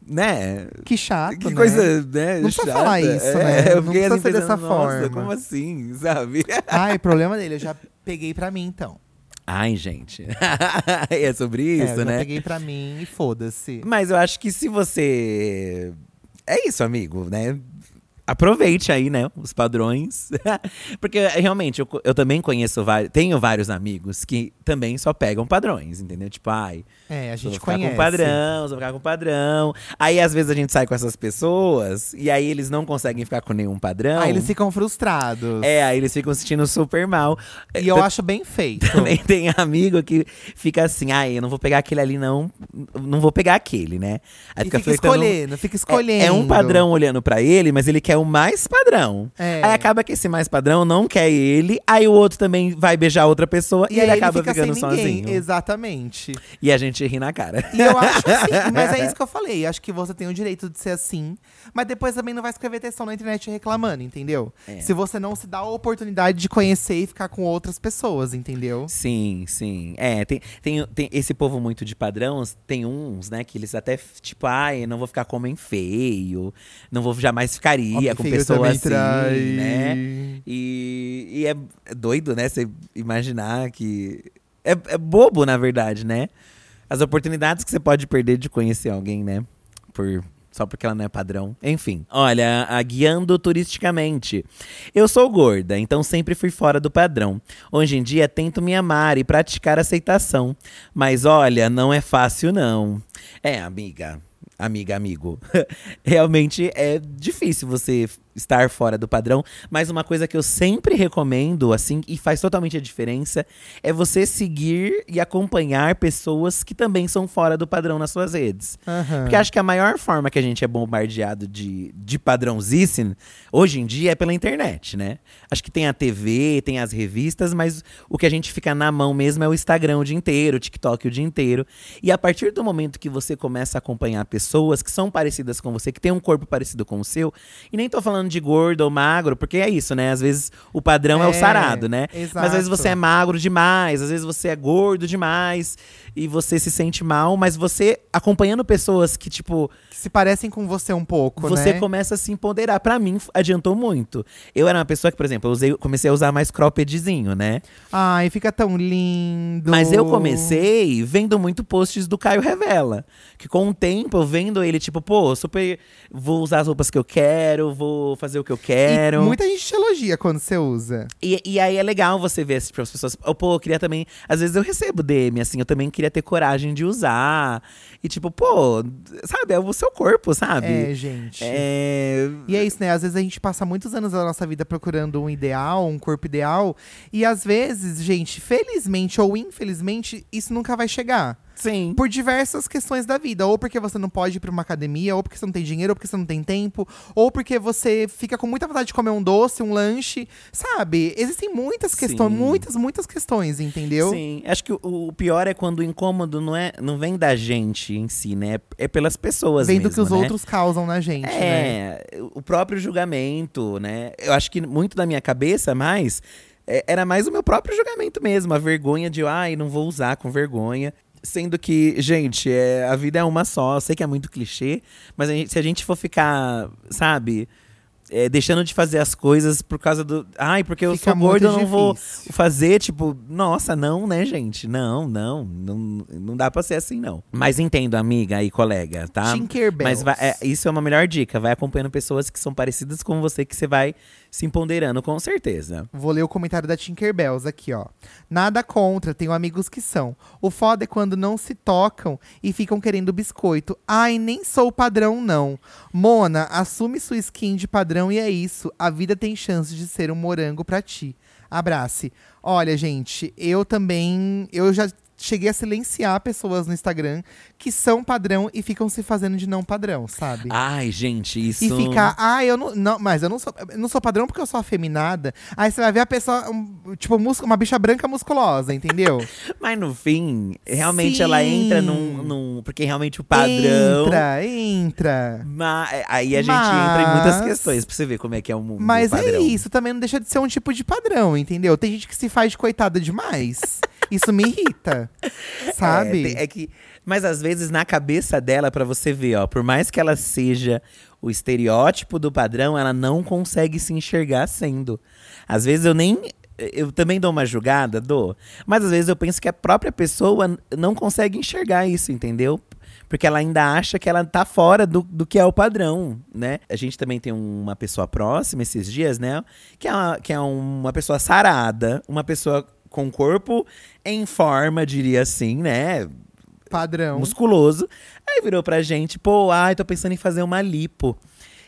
né? Que chato, Que né? coisa, né? Não precisa chata. falar isso, É, né? Eu Não precisa ser dessa forma. como assim, sabe? Ai, problema dele, eu já peguei pra mim, então. Ai, gente. é sobre É, eu isso, já né? peguei pra mim e foda-se. Mas eu acho que se você. É isso, amigo, né? Aproveite aí, né, os padrões. Porque realmente, eu, eu também conheço vários. Tenho vários amigos que também só pegam padrões, entendeu? Tipo, ai, É, a vou gente ficar conhece. com padrão, vou ficar com padrão. Aí, às vezes, a gente sai com essas pessoas e aí eles não conseguem ficar com nenhum padrão. Aí eles ficam frustrados. É, aí eles ficam se sentindo super mal. E eu Tan- acho bem feito. também tem amigo que fica assim, ai, eu não vou pegar aquele ali, não. Não vou pegar aquele, né? Aí fica flertando- escolhendo, fica É- escolhendo. É, um padrão olhando pra ele, mas ele quer o mais padrão. É. Aí acaba que esse mais padrão não quer ele, aí o outro também vai beijar outra pessoa e, E ele acaba fica ficando sozinho. Exatamente. E a gente ri na cara. E eu acho assim, mas é isso que eu falei. Acho que você tem o direito de ser assim, mas depois também não vai escrever textão na internet reclamando, entendeu? É. Se você não se dá a oportunidade de conhecer e ficar com outras pessoas, entendeu? Sim, sim. É, tem, tem, tem esse povo muito de padrões, tem uns, né, que eles até, tipo, ai, não vou ficar com homem feio, não vou jamais ficaria Com feio pessoa também assim, trai. né? E, e é doido, né, você imaginar que. É, é bobo, na verdade, né? As oportunidades que você pode perder de conhecer alguém, né? Por. Só porque ela não é padrão. Enfim. Olha, a guiando turisticamente. Eu sou gorda, então sempre fui fora do padrão. Hoje em dia tento me amar e praticar aceitação. Mas olha, não é fácil, não. É, amiga. Amiga, amigo, realmente é difícil você estar fora do padrão, mas uma coisa que eu sempre recomendo, assim, e faz totalmente a diferença, é você seguir e acompanhar pessoas que também são fora do padrão nas suas redes. Aham. Porque acho que a maior forma que a gente é bombardeado de, de padrãozice hoje em dia é pela internet, né? Acho que tem a TV, tem as revistas, mas o que a gente fica na mão mesmo é o Instagram o dia inteiro, o TikTok o dia inteiro. E a partir do momento que você começa a acompanhar pessoas que são parecidas com você, que têm um corpo parecido com o seu, e nem tô falando de gordo ou magro, porque é isso, né? Às vezes o padrão é, o É, sarado, né? Mas às vezes exato. você é magro demais, às vezes você é gordo demais e você se sente mal, mas você acompanhando pessoas que, tipo, Que se parecem com você um pouco, você né? começa a se empoderar. Pra mim, adiantou muito. Eu era uma pessoa que, por exemplo, eu usei, comecei a usar mais croppedzinho, né? Ai, fica tão lindo. Mas eu comecei vendo muito posts do Caio Revela. Que com o tempo, eu vendo ele, tipo, pô, super. Vou usar as roupas que eu quero, vou fazer o que eu E quero. muita gente te elogia quando você usa. E, e aí é legal você ver as as pessoas. Oh, pô, eu queria também. Às vezes eu recebo DM, assim, eu também queria ter coragem de usar. E tipo, pô, sabe, é o seu corpo, sabe? É, gente. É. E é isso, né? Às vezes a gente passa muitos anos da nossa vida procurando um ideal, um corpo ideal. E às vezes, gente, felizmente ou infelizmente, isso nunca vai chegar. Sim. Por diversas questões da vida. Ou porque você não pode ir pra uma academia, ou porque você não tem dinheiro, ou porque você não tem tempo, ou porque você fica com muita vontade de comer um doce, um lanche. Sabe? Existem muitas questões, Sim. muitas, muitas questões, entendeu? Sim, acho que o, o pior é quando o incômodo não, é, não vem da gente em si, né? É pelas pessoas Vendo mesmo, que os né? outros causam na gente, né? É, o próprio julgamento, né? Eu acho que muito da minha cabeça, mais, é, era mais o meu próprio julgamento mesmo. A vergonha de, ai, não vou usar com vergonha. Sendo que, gente, é, a vida é uma só. Eu sei que é muito clichê, mas a gente- se a gente for ficar, sabe, é, deixando de fazer as coisas por causa do. Ai, porque eu Fica sou gordo, eu não vou fazer, tipo, nossa, não, né, gente? Não, não, não, não dá pra ser assim, não. Mas entendo, amiga e colega, tá? Tinkerbells. Mas vai- é, isso é uma melhor dica. Vai acompanhando pessoas que são parecidas com você, que você vai se empoderando, com certeza. Vou ler o comentário da Tinkerbells aqui, ó. Nada contra, tenho amigos que são. O foda é quando não se tocam e ficam querendo biscoito. Ai, nem sou padrão, não. Mona, assume sua skin de padrão e é isso. A vida tem chance de ser um morango pra ti. Abrace. Olha, gente, eu também. Eu já cheguei a silenciar pessoas no Instagram que são padrão e ficam se fazendo de não padrão, sabe? Ai, gente, isso. E ficar, ah, eu não, não. Mas eu não sou, eu não sou padrão porque eu sou afeminada. Aí você vai ver a pessoa, um, tipo, uma bicha branca musculosa, entendeu? Mas no fim, realmente Sim. ela entra num, num- Porque realmente o padrão. Entra, entra. Ma- aí a gente entra em muitas Mas- questões pra você ver como é que é o mundo. Mas padrão. é isso, também não deixa de ser um tipo de padrão, entendeu? Tem gente que se faz de coitada demais. Isso me irrita. Sabe? É, é que, mas às vezes na cabeça dela, pra você ver, ó, por mais que ela seja o estereótipo do padrão, ela não consegue se enxergar sendo. Às vezes eu nem. Eu também dou uma julgada, dou. Mas às vezes eu penso que a própria pessoa não consegue enxergar isso, entendeu? Porque ela ainda acha que ela tá fora do, do que é o padrão, né? A gente também tem uma pessoa próxima esses dias, né? Que é uma, que é uma pessoa sarada, uma pessoa com corpo em forma, diria assim, né? Padrão. musculoso. Aí virou pra gente, pô, ai, tô pensando em fazer uma lipo.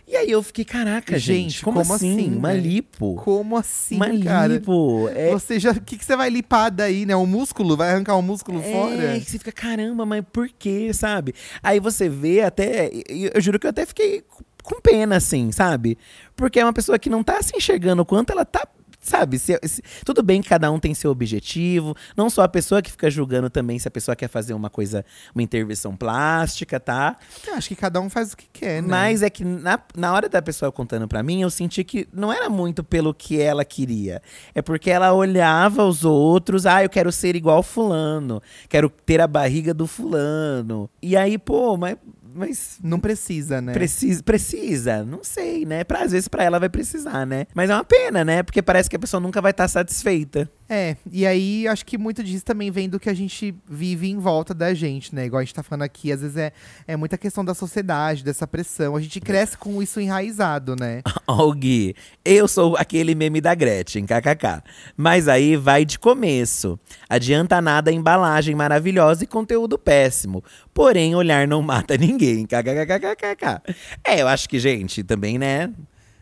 E aí eu fiquei, caraca, gente, Gente, como, como assim? assim, Uma lipo? Como assim, uma cara? lipo. É, Você já. O que, que você vai lipar daí, né? O músculo? Vai arrancar o músculo é, fora? que você fica, caramba, mas por quê, sabe? Aí você vê até, eu, eu juro que eu até fiquei com pena, assim, sabe? Porque é uma pessoa que não tá se enxergando o quanto ela tá. Sabe, se- se- tudo bem que cada um tem seu objetivo, não só a pessoa que fica julgando também se a pessoa quer fazer uma coisa, uma intervenção plástica, tá? Eu acho que cada um faz o que quer, né? Mas é que na, na hora da pessoa contando pra mim, eu senti que não era muito pelo que ela queria. É porque ela olhava os outros, ah, eu quero ser igual fulano, quero ter a barriga do fulano. E aí, pô, mas. Mas Não precisa, né? Precisa, precisa, não sei, né? Pra, às vezes pra ela vai precisar, né? Mas é uma pena, né? Porque parece que a pessoa nunca vai estar satisfeita. É, e aí acho que muito disso também vem do que a gente vive em volta da gente, né? Igual a gente tá falando aqui, às vezes é, é muita questão da sociedade, dessa pressão. A gente cresce com isso enraizado, né? Ó, o Gui, eu sou aquele meme da Gretchen, kkk. Mas aí vai de começo. Adianta nada embalagem maravilhosa e conteúdo péssimo. Porém, olhar não mata ninguém, kkkkkk. É, eu acho que, gente, também, né?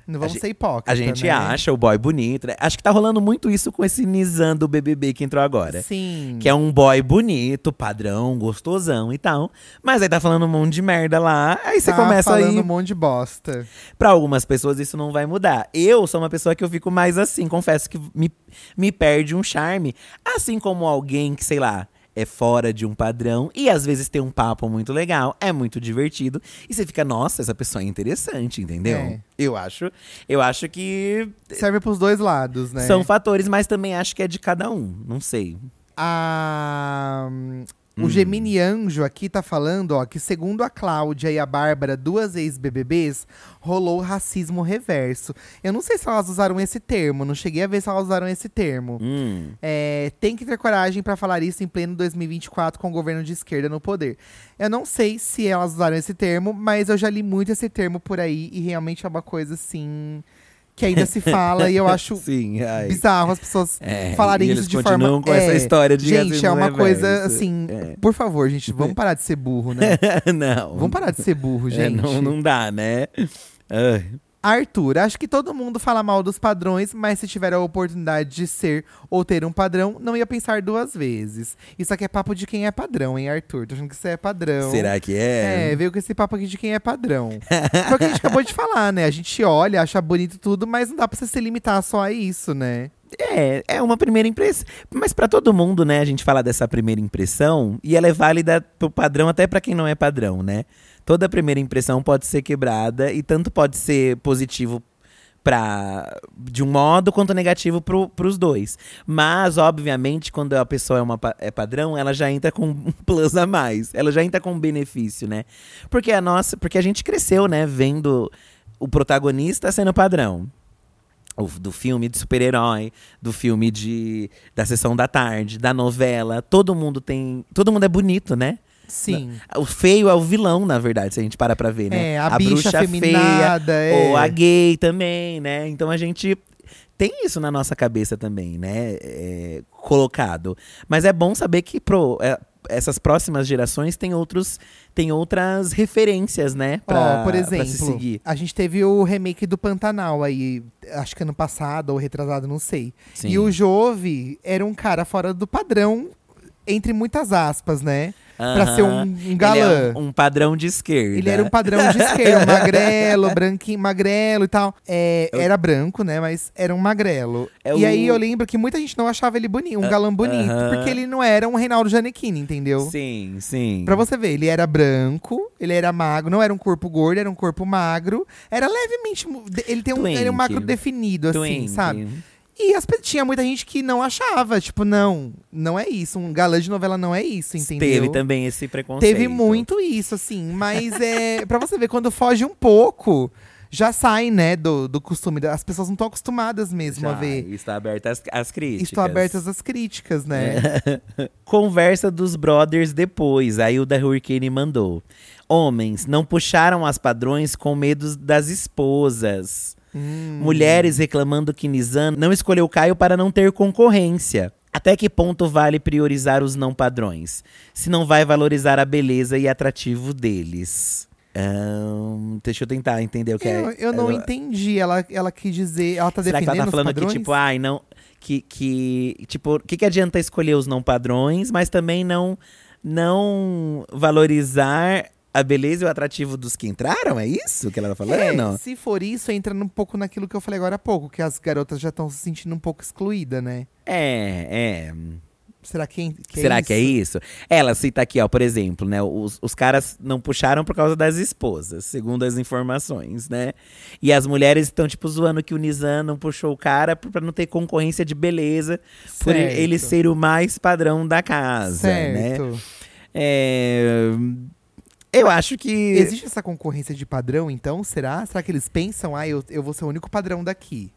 Não vamos gente- ser hipócritas. A gente né? acha o boy bonito, né? Acho que tá rolando muito isso com esse Nizam do BBB que entrou agora. Sim. Que é um boy bonito, padrão, gostosão e tal. Mas aí tá falando um monte de merda lá. Aí você Tá começa falando aí. um monte de bosta. Pra algumas pessoas isso não vai mudar. Eu sou uma pessoa que eu fico mais assim, confesso que me, me perde um charme. Assim como alguém que, sei lá, é fora de um padrão e às vezes tem um papo muito legal, é muito divertido. E você fica, nossa, essa pessoa é interessante, entendeu? É. Eu acho, eu acho que Serve pros dois lados, né? são fatores, mas também acho que é de cada um. Não sei. A, o Hum. Gemini Anjo aqui tá falando, ó, que segundo a Cláudia e a Bárbara, duas ex-BBBs, rolou racismo reverso. Eu não sei se elas usaram esse termo, não cheguei a ver se elas usaram esse termo. Hum. É, tem que ter coragem pra falar isso em pleno 2024 com o governo de esquerda no poder. Eu não sei se elas usaram esse termo, mas eu já li muito esse termo por aí e realmente é uma coisa assim que ainda se fala e eu acho Sim, ai. bizarro as pessoas É, falarem isso de forma com essa é, história de gente é uma coisa reverso. assim É. por favor gente vamos parar de ser burro né não. vamos parar de ser burro É, gente não, não dá, né? Ai. Arthur acho que todo mundo fala mal dos padrões mas se tiver a oportunidade de ser ou ter um padrão não ia pensar duas vezes isso aqui é papo de quem é padrão hein Arthur tô achando que isso é padrão Será que é? É, veio com esse papo aqui de quem é padrão. Foi o que a gente acabou de falar, né? A gente olha, acha bonito tudo, mas não dá pra você se limitar só a isso, né? É, é uma primeira impressão. Mas pra todo mundo, né, a gente fala dessa primeira impressão e ela é válida pro padrão até pra quem não é padrão, né? Toda primeira impressão pode ser quebrada e tanto pode ser positivo para de um modo quanto negativo pro, pros dois. Mas, obviamente, quando a pessoa é, uma, é padrão, ela já entra com um plus a mais. Ela já entra com um benefício, né? Porque a nossa, porque a gente cresceu, né, vendo o protagonista sendo padrão. Do filme de super-herói, do filme de da sessão da tarde, da novela, todo mundo tem, todo mundo é bonito, né? Sim. O feio é o vilão, na verdade, se a gente para pra ver, né? É, a, bicha feminada, é. ou a gay também, né? Então a gente tem isso na nossa cabeça também, né? É, colocado. Mas é bom saber que pro, é, essas próximas gerações têm outros tem outras referências, né? Pra, Ó, por pra se exemplo, seguir. a gente teve o remake do Pantanal aí, acho que ano passado ou retrasado, não sei. Sim. E o Jove era um cara fora do padrão, entre muitas aspas, né? Pra ser um, um galã. é um, um padrão de esquerda. Ele era um padrão de esquerda, magrelo, branquinho, magrelo e tal. É, era branco, né? Mas era um magrelo. É e o- aí eu lembro que muita gente não achava ele bonito, um galã bonito, porque ele não era um Reinaldo Giannichini, entendeu? Sim, sim. Pra você ver, ele era branco, ele era magro, não era um corpo gordo, era um corpo magro. Era levemente. Ele tem um, ele é um macro definido, assim, Twink. sabe? E as, tinha muita gente que não achava, tipo, não, não é isso. Um galã de novela não é isso, entendeu? Teve também esse preconceito. Teve muito isso, assim. Mas é. pra você ver, quando foge um pouco, já sai, né, do, do costume. As pessoas não estão acostumadas mesmo a Já, ver. Está aberta às, às críticas. Estão abertas às críticas, né? Conversa dos brothers depois. Aí o da Hurricane mandou. Homens não puxaram as padrões com medo das esposas. Hum. Mulheres reclamando que Nizam não escolheu Caio para não ter concorrência. Até que ponto vale priorizar os não padrões? Se não vai valorizar a beleza e atrativo deles. Ahn, deixa eu tentar entender o que Eu, é. eu não entendi. Ela, ela quis dizer. Ela tá Será que defendendo ela tá falando que, tipo, ai, não. Que, que tipo, o que, que adianta escolher os não padrões, mas também não, não valorizar a beleza e o atrativo dos que entraram? É isso que ela tá É, falando? se for isso, entra um pouco naquilo que eu falei agora há pouco, que as garotas já estão se sentindo um pouco excluídas, né? É, é. Será que, que Será é que é isso? Ela cita aqui, ó, por exemplo, né? Os, os caras não puxaram por causa das esposas, segundo as informações, né? E as mulheres estão, tipo, zoando que o Nizam não puxou o cara por- pra não ter concorrência de beleza, por Certo. ele ser o mais padrão da casa, né? Certo. É, Eu acho que. Existe essa concorrência de padrão, então? Será? Será que eles pensam, ah, eu, eu vou ser o único padrão daqui?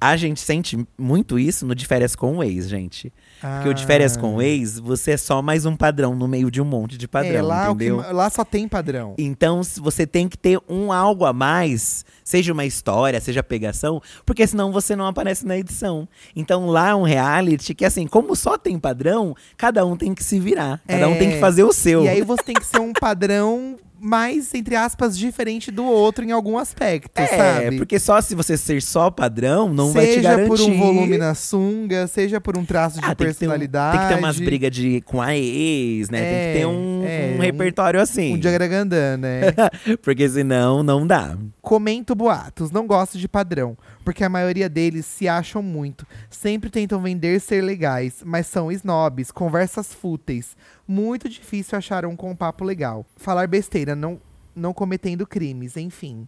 A gente sente muito isso no de férias com o ex, gente. Porque o de férias com o ex, você é só mais um padrão no meio de um monte de padrão, é, lá, entendeu? Que, lá só tem padrão. Então, você tem que ter um algo a mais, seja uma história, seja pegação, porque senão você não aparece na edição. Então, lá é um reality que, assim, como só tem padrão, cada um tem que se virar. Cada é, um tem que fazer o seu. E aí você tem que ser um padrão mais, entre aspas, diferente do outro em algum aspecto, é, sabe? porque só se você ser só padrão, não seja vai te garantir. Seja por um volume na sunga, seja por um traço de ah, personalidade. Tem que, ter um, tem que ter umas brigas de, com a ex, né? É, tem que ter um, é, um repertório assim. Um diagragandã, né? porque senão, não dá. Comento boatos, não gosto de padrão porque a maioria deles se acham muito. Sempre tentam vender ser legais, mas são snobs, conversas fúteis. Muito difícil achar um com um papo legal. Falar besteira, não, não cometendo crimes, enfim.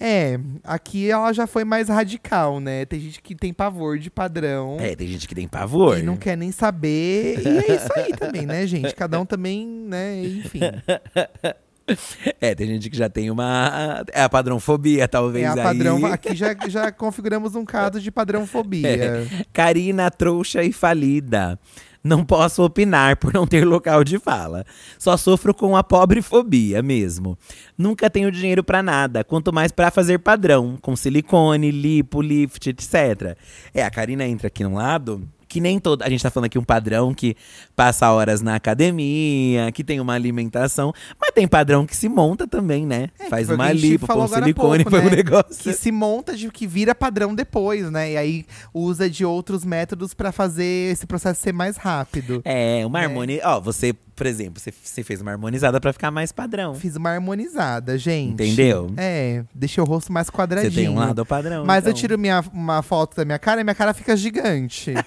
É, aqui ela já foi mais radical, né? Tem gente que tem pavor de padrão. É, tem gente que tem pavor. E não quer nem saber. E é isso aí também, né, gente? Cada um também, né? Enfim. É, tem gente que já tem uma. É a padrãofobia, talvez. É a padrão. Aí. Aqui já, já configuramos um caso de padrãofobia. É. Karina, trouxa e falida. Não posso opinar por não ter local de fala. Só sofro com a pobre fobia mesmo. Nunca tenho dinheiro para nada, quanto mais para fazer padrão, com silicone, lipo, lift, etc. É, a Karina entra aqui no lado que nem todo. A gente tá falando aqui um padrão que passa horas na academia, que tem uma alimentação, mas tem padrão que se monta também, né? É, Faz uma lipo, põe silicone, põe né? um negócio. Que se monta de que vira padrão depois, né? E aí usa de outros métodos para fazer esse processo ser mais rápido. É, uma é. harmonia. Ó, você por exemplo, você, você fez uma harmonizada para ficar mais padrão. Fiz uma harmonizada, gente. Entendeu? É, deixei o rosto mais quadradinho. Você tem um lado padrão. Mas então. eu tiro minha, uma foto da minha cara e minha cara fica gigante.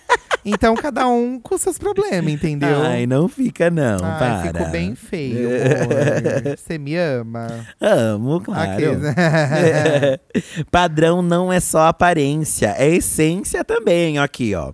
Então, cada um com seus problemas, entendeu? Ai, não fica, não. Ai, para. Ficou bem feio, amor. Você me ama? Amo, claro. Padrão não é só aparência, é essência também. Aqui, ó.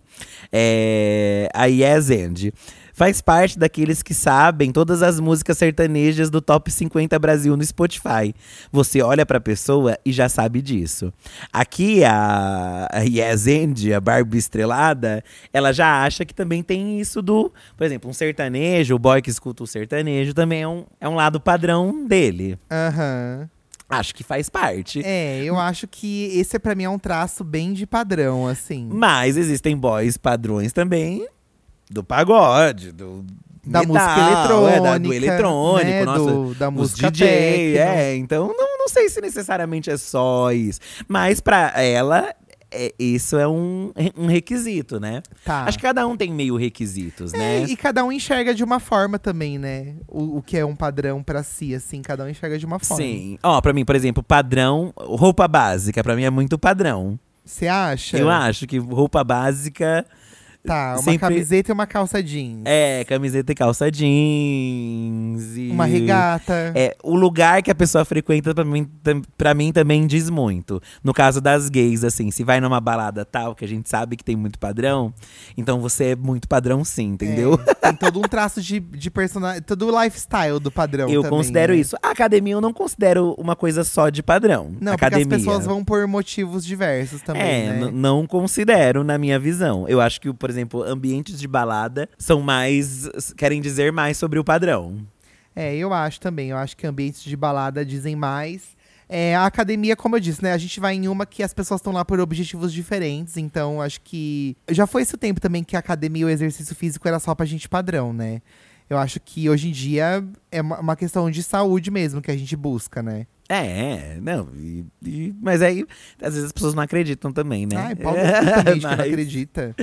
É... A Yes End faz parte daqueles que sabem todas as músicas sertanejas do Top 50 Brasil no Spotify. Você olha pra pessoa e já sabe disso. Aqui a, a Yes End, a Barbie estrelada, ela já acha que também tem isso do, por exemplo, um sertanejo, o boy que escuta o sertanejo também é um, é um lado padrão dele. Aham. Uhum. Acho que faz parte. É, eu acho que esse para mim é um traço bem de padrão, assim. Mas existem boys padrões também do pagode, do da metal, música eletrônica, é, da, do eletrônico, né, nossa, do, da música DJ, techno. é, então não, não sei se necessariamente é só isso, mas para ela é, isso é um, um requisito, né? Tá. Acho que cada um tem meio requisitos, é, né? E cada um enxerga de uma forma também, né? O, o que é um padrão para si, assim, cada um enxerga de uma forma. Sim. Ó, pra mim, por exemplo, padrão, roupa básica, para mim é muito padrão. Você acha? Eu acho que roupa básica Tá, uma sempre... camiseta e uma calça jeans. É, camiseta e calça jeans. E... Uma regata. É, o lugar que a pessoa frequenta pra mim, pra mim também diz muito. No caso das gays, assim, se vai numa balada tal, que a gente sabe que tem muito padrão, então você é muito padrão sim, entendeu? É, tem todo um traço de, de personagem, todo o lifestyle do padrão Eu também, considero né? isso. A academia eu não considero uma coisa só de padrão. Não, academia. porque as pessoas vão por motivos diversos também, É, né? não considero na minha visão. Eu acho que, por exemplo, ambientes de balada são mais. querem dizer mais sobre o padrão. É, eu acho também. Eu acho que ambientes de balada dizem mais. É, a academia, como eu disse, né? A gente vai em uma que as pessoas estão lá por objetivos diferentes. Então, acho que. Já foi esse o tempo também que a academia e o exercício físico era só pra gente padrão, né? Eu acho que hoje em dia é uma questão de saúde mesmo que a gente busca, né? É, não. E, e, mas aí, às vezes as pessoas não acreditam também, né? Ai, Paulo mas, não acredita.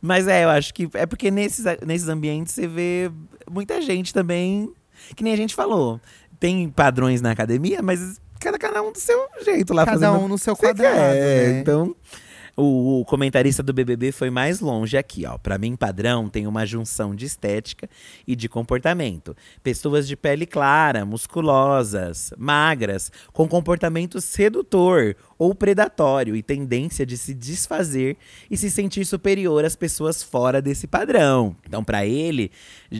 Mas é, eu acho que é porque nesses, nesses ambientes você vê muita gente também, que nem a gente falou. Tem padrões na academia, mas cada, cada um do seu jeito lá cada fazendo. Cada um no seu quadrado. Quer, né? Então. O, o, comentarista do BBB foi mais longe aqui, ó. Para mim, padrão tem uma junção de estética e de comportamento. Pessoas de pele clara, musculosas, magras, com comportamento sedutor ou predatório e tendência de se desfazer e se sentir superior às pessoas fora desse padrão. Então, para ele,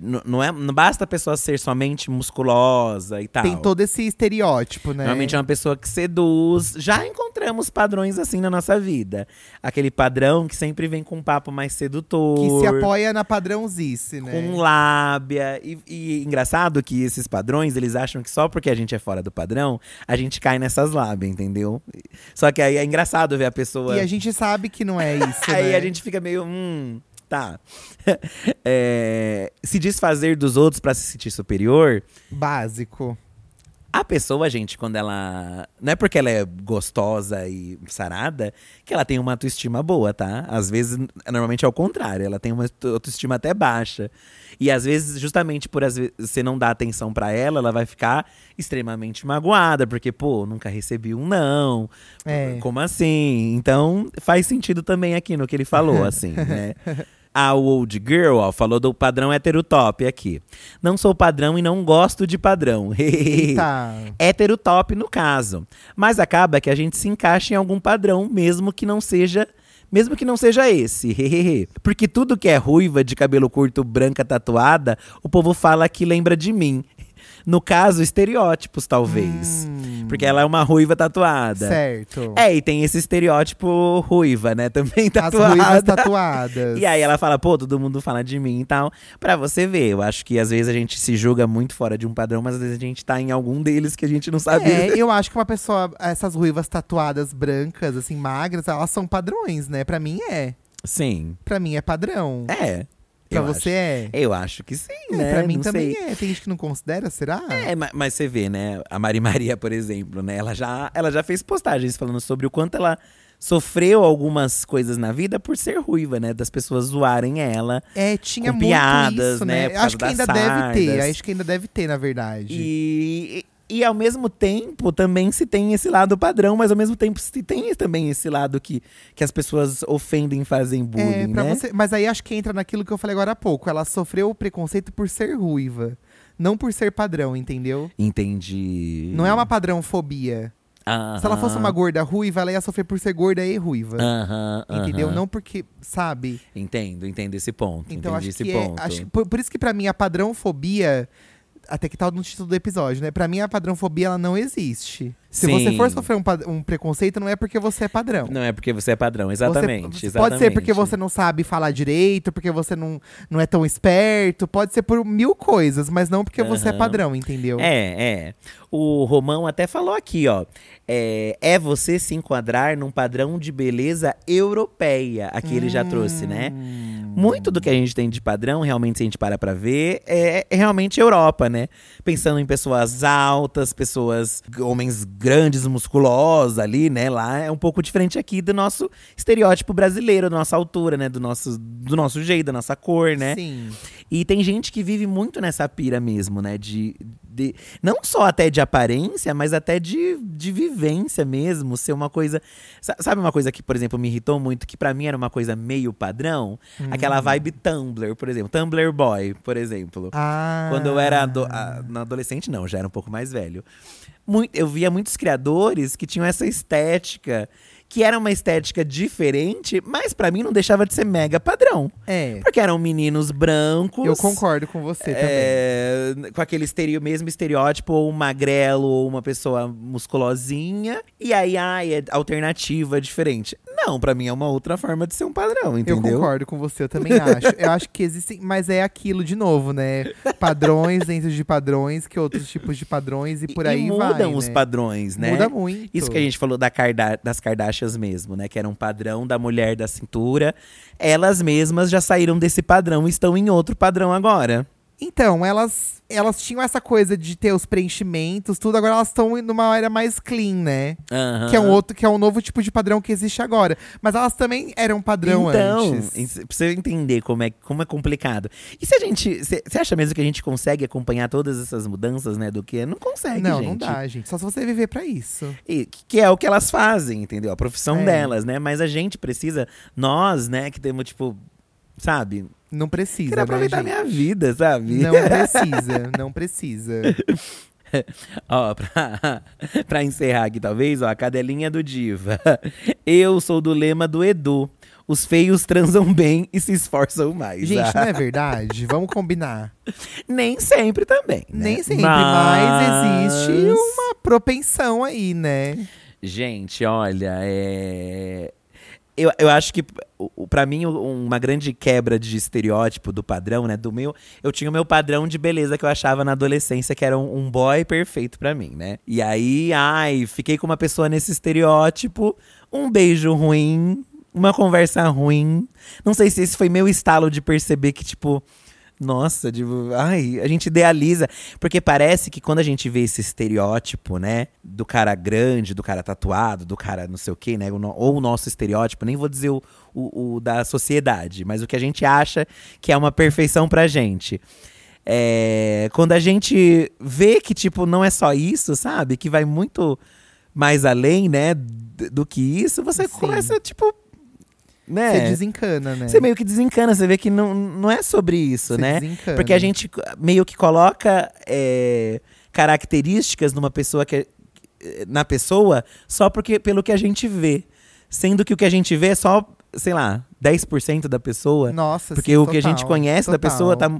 não, é, não basta a pessoa ser somente musculosa e tal. Tem todo esse estereótipo, né? Normalmente é uma pessoa que seduz. Já encontramos padrões assim na nossa vida. Aquele padrão que sempre vem com um papo mais sedutor. Que se apoia na padrãozice, né? Com lábia. E, e engraçado que esses padrões, eles acham que só porque a gente é fora do padrão, a gente cai nessas lábias, entendeu? Só que aí é engraçado ver a pessoa. E a gente sabe que não é isso, Aí né? a gente fica meio. Hum, tá. É, se desfazer dos outros pra se sentir superior. Básico. A pessoa, gente, quando ela. Não é porque ela é gostosa e sarada que ela tem uma autoestima boa, tá? Às vezes, normalmente é o contrário, ela tem uma autoestima até baixa. E às vezes, justamente por às vezes, você não dar atenção pra ela, ela vai ficar extremamente magoada, porque, pô, nunca recebi um não. É. Como assim? Então, faz sentido também aqui no que ele falou, assim, né? A Old Girl ó, falou do padrão heterotop aqui. Não sou padrão e não gosto de padrão. Heterotop no caso. Mas acaba que a gente se encaixa em algum padrão, mesmo que não seja. Mesmo que não seja esse. Porque tudo que é ruiva, de cabelo curto, branca, tatuada, o povo fala que lembra de mim. No caso, estereótipos, talvez. Porque ela é uma ruiva tatuada. Hum. Certo. É, e tem esse estereótipo ruiva, né? Também As tatuada. ruivas tatuadas. E aí ela fala, pô, todo mundo fala de mim e tal. Pra você ver, eu acho que às vezes a gente se julga muito fora de um padrão, mas às vezes a gente tá em algum deles que a gente não sabe. É, eu acho que uma pessoa, essas ruivas tatuadas brancas, assim, magras, elas são padrões, né? Pra mim é. Sim. Pra mim é padrão. É. pra eu você acho. é. Eu acho que sim, É, né? pra mim Não também sei. é. Tem gente que não considera, será? É, ma- mas, você vê, né? A Mari Maria, por exemplo, né? Ela já, ela já fez postagens falando sobre o quanto ela sofreu algumas coisas na vida por ser ruiva, né? Das pessoas zoarem ela. É, tinha Com muito piadas, isso, né, né? Acho que ainda das deve ter. sardas. Acho que ainda deve ter, na verdade. E, e, ao mesmo tempo também se tem esse lado padrão, mas ao mesmo tempo se tem também esse lado que, que as pessoas ofendem e fazem É, bullying, pra né? você, mas aí acho que entra naquilo que eu falei agora há pouco. Ela sofreu o preconceito por ser ruiva, não por ser padrão, entendeu? Entendi. Não é uma padrão-fobia. Se ela fosse uma gorda ruiva, ela ia sofrer por ser gorda e ruiva. Aham, Entendeu? aham. Não porque, sabe? Entendo, entendo esse ponto. Então entendi acho esse que ponto. é. Acho, por, por isso que pra mim a padrão-fobia. Até que tá no título do episódio, né? Pra mim a padrão-fobia ela não existe. Se Sim. você for sofrer um, um preconceito, não é porque você é padrão. Não é porque você é padrão, Você- exatamente. Pode ser porque você não sabe falar direito, porque você não, não é tão esperto, pode ser por mil coisas, mas não porque você é padrão, entendeu? É, é. O Romão até falou aqui, ó. É, é você se enquadrar num padrão de beleza europeia. Aqui ele já trouxe, né? Hum. Muito do que a gente tem de padrão, realmente, se a gente para pra ver, é, é realmente Europa, né? Pensando em pessoas altas, pessoas, homens grandes, musculosos ali, né? Lá é um pouco diferente aqui do nosso estereótipo brasileiro, da nossa altura, né? Do nosso, do nosso jeito, da nossa cor, né? Sim. E tem gente que vive muito nessa pira mesmo, né? De, de não só até de aparência, mas até de, de vivência mesmo, ser uma coisa. sa- Sabe uma coisa que, por exemplo, me irritou muito, que pra mim era uma coisa meio padrão? Aquela vibe Tumblr, por exemplo. Tumblr Boy, por exemplo. Ah. Quando eu era ado a- adolescente, não, já era um pouco mais velho. Mui- eu via muitos criadores que tinham essa estética, que era uma estética diferente, mas pra mim não deixava de ser mega padrão. É. Porque eram meninos brancos. Eu concordo com você também. é, com aquele estereo, mesmo estereótipo, ou um magrelo, ou uma pessoa musculosinha. E aí, ai, é alternativa, diferente. Não, pra mim é uma outra forma de ser um padrão, Eu entendeu? concordo com você, eu também acho. Eu acho que existem, mas é aquilo de novo, né? Padrões dentro de padrões, que outros tipos de padrões e por E- aí e vai. mudam os né? padrões, né? Muda muito. Isso que a gente falou da Karda das Mesmo, né? Que era um padrão da mulher da cintura. Elas mesmas já saíram desse padrão e estão em outro padrão agora. Então, elas, elas tinham essa coisa de ter os preenchimentos, tudo, agora elas estão numa era mais clean, né? Aham. Que é um outro, que é um novo tipo de padrão que existe agora. Mas elas também eram padrão então, antes. pra você entender como é, como é complicado. E se a gente. Você acha mesmo que a gente consegue acompanhar todas essas mudanças, né? Do que? Não consegue, não, gente. não dá, gente. Só se você viver pra isso. E, que é o que elas fazem, entendeu? A profissão É. delas, né? Mas a gente precisa, nós, né, que temos, tipo, sabe? Não precisa, Quero aproveitar né, a minha vida, sabe? Não precisa, não precisa. ó, pra, pra encerrar aqui, talvez, ó, a cadelinha do Diva. Eu sou do lema do Edu. Os feios transam bem e se esforçam mais. Gente, Ah, não é verdade? Vamos combinar. Nem sempre também. né? Nem sempre, mas... existe uma propensão aí, né? Gente, olha, é. Eu, eu acho que, pra mim, uma grande quebra de estereótipo do padrão, né? Do meu. Eu tinha o meu padrão de beleza que eu achava na adolescência, que era um, um boy perfeito pra mim, né? E aí, ai, fiquei com uma pessoa nesse estereótipo, um beijo ruim, uma conversa ruim. Não sei se esse foi meu estalo de perceber que, tipo. Nossa, tipo, ai, a gente idealiza. Porque parece que quando a gente vê esse estereótipo, né? Do cara grande, do cara tatuado, do cara não sei o quê, né? Ou o nosso estereótipo, nem vou dizer o, o, o da sociedade, mas o que a gente acha que é uma perfeição pra gente. É, quando a gente vê que, tipo, não é só isso, sabe? Que vai muito mais além, né? Do que isso, você Sim. começa, tipo. Né? Você desencana, né? Você meio que desencana, você vê que não, não é sobre isso, né? desencana. Porque a gente meio que coloca é, características numa pessoa que é- na pessoa só porque pelo que a gente vê. Sendo que o que a gente vê é só, sei lá, 10% da pessoa. Nossa, Porque sim, o que a total, gente conhece da total. pessoa tá.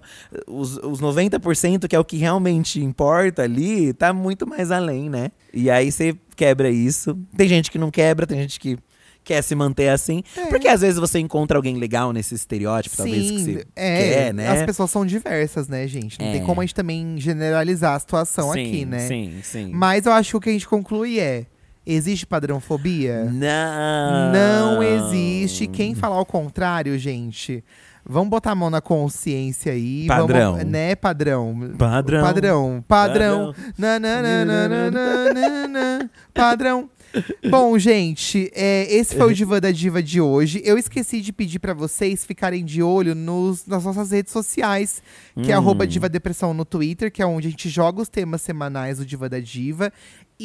Os, os 90%, que é o que realmente importa ali, tá muito mais além, né? E aí você quebra isso. Tem gente que não quebra, tem gente que quer se manter assim. É. Porque às vezes você encontra alguém legal nesse estereótipo, talvez que você é, quer, né? As pessoas são diversas, né, gente? Não É. tem como a gente também generalizar a situação sim, aqui, né? Sim, sim. Mas eu acho que o que a gente conclui é: existe padrãofobia? Não. Não existe. Quem falar o contrário, gente, vamos botar a mão na consciência aí. Padrão. Vamos, né, padrão? Padrão. Padrão. Padrão. Na. Padrão. Bom, gente, é, esse foi o Diva da Diva de hoje. Eu esqueci de pedir pra vocês ficarem de olho nos, nas nossas redes sociais, que é Hum. arroba Diva Depressão no Twitter, que é onde a gente joga os temas semanais do Diva da Diva.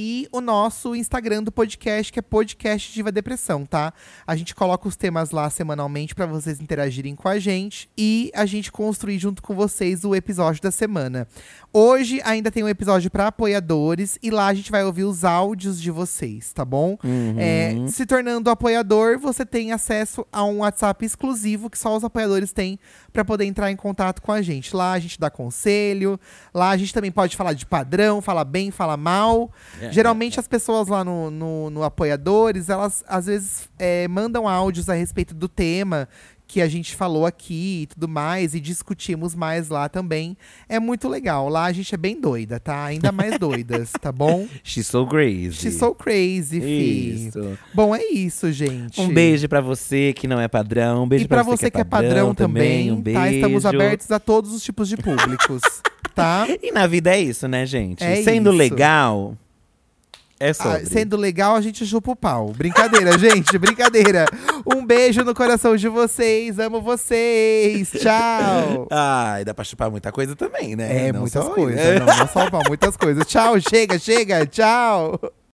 E o nosso Instagram do podcast, que é Podcast Diva Depressão, tá? A gente coloca os temas lá semanalmente pra vocês interagirem com a gente e a gente construir junto com vocês o episódio da semana. Hoje ainda tem um episódio pra apoiadores e lá a gente vai ouvir os áudios de vocês, tá bom? Uhum. É, se tornando apoiador, você tem acesso a um WhatsApp exclusivo que só os apoiadores têm pra poder entrar em contato com a gente. Lá a gente dá conselho, lá a gente também pode falar de padrão, falar bem, falar mal. É, Geralmente as pessoas lá no, no, no Apoiadores, elas às vezes é, mandam áudios a respeito do tema que a gente falou aqui e tudo mais, e discutimos mais lá também. É muito legal. Lá a gente é bem doida, tá? Ainda mais doidas, tá bom? She's so crazy. She's so crazy, fi. Isso. Bom, é isso, gente. Um beijo pra você que não é padrão. Um beijo E pra você que é padrão também, Um beijo. tá? Estamos abertos a todos os tipos de públicos, tá? E na vida é isso, né, gente? É Sendo isso. legal, é Ah, sobre. sendo legal, a gente chupa o pau. Brincadeira, gente, brincadeira. Um beijo no coração de vocês. Amo vocês. Tchau. Ai, dá pra chupar muita coisa também, né? É, Não muitas coisas. Não, não só o pau, muitas coisas. Tchau, chega, chega. Tchau.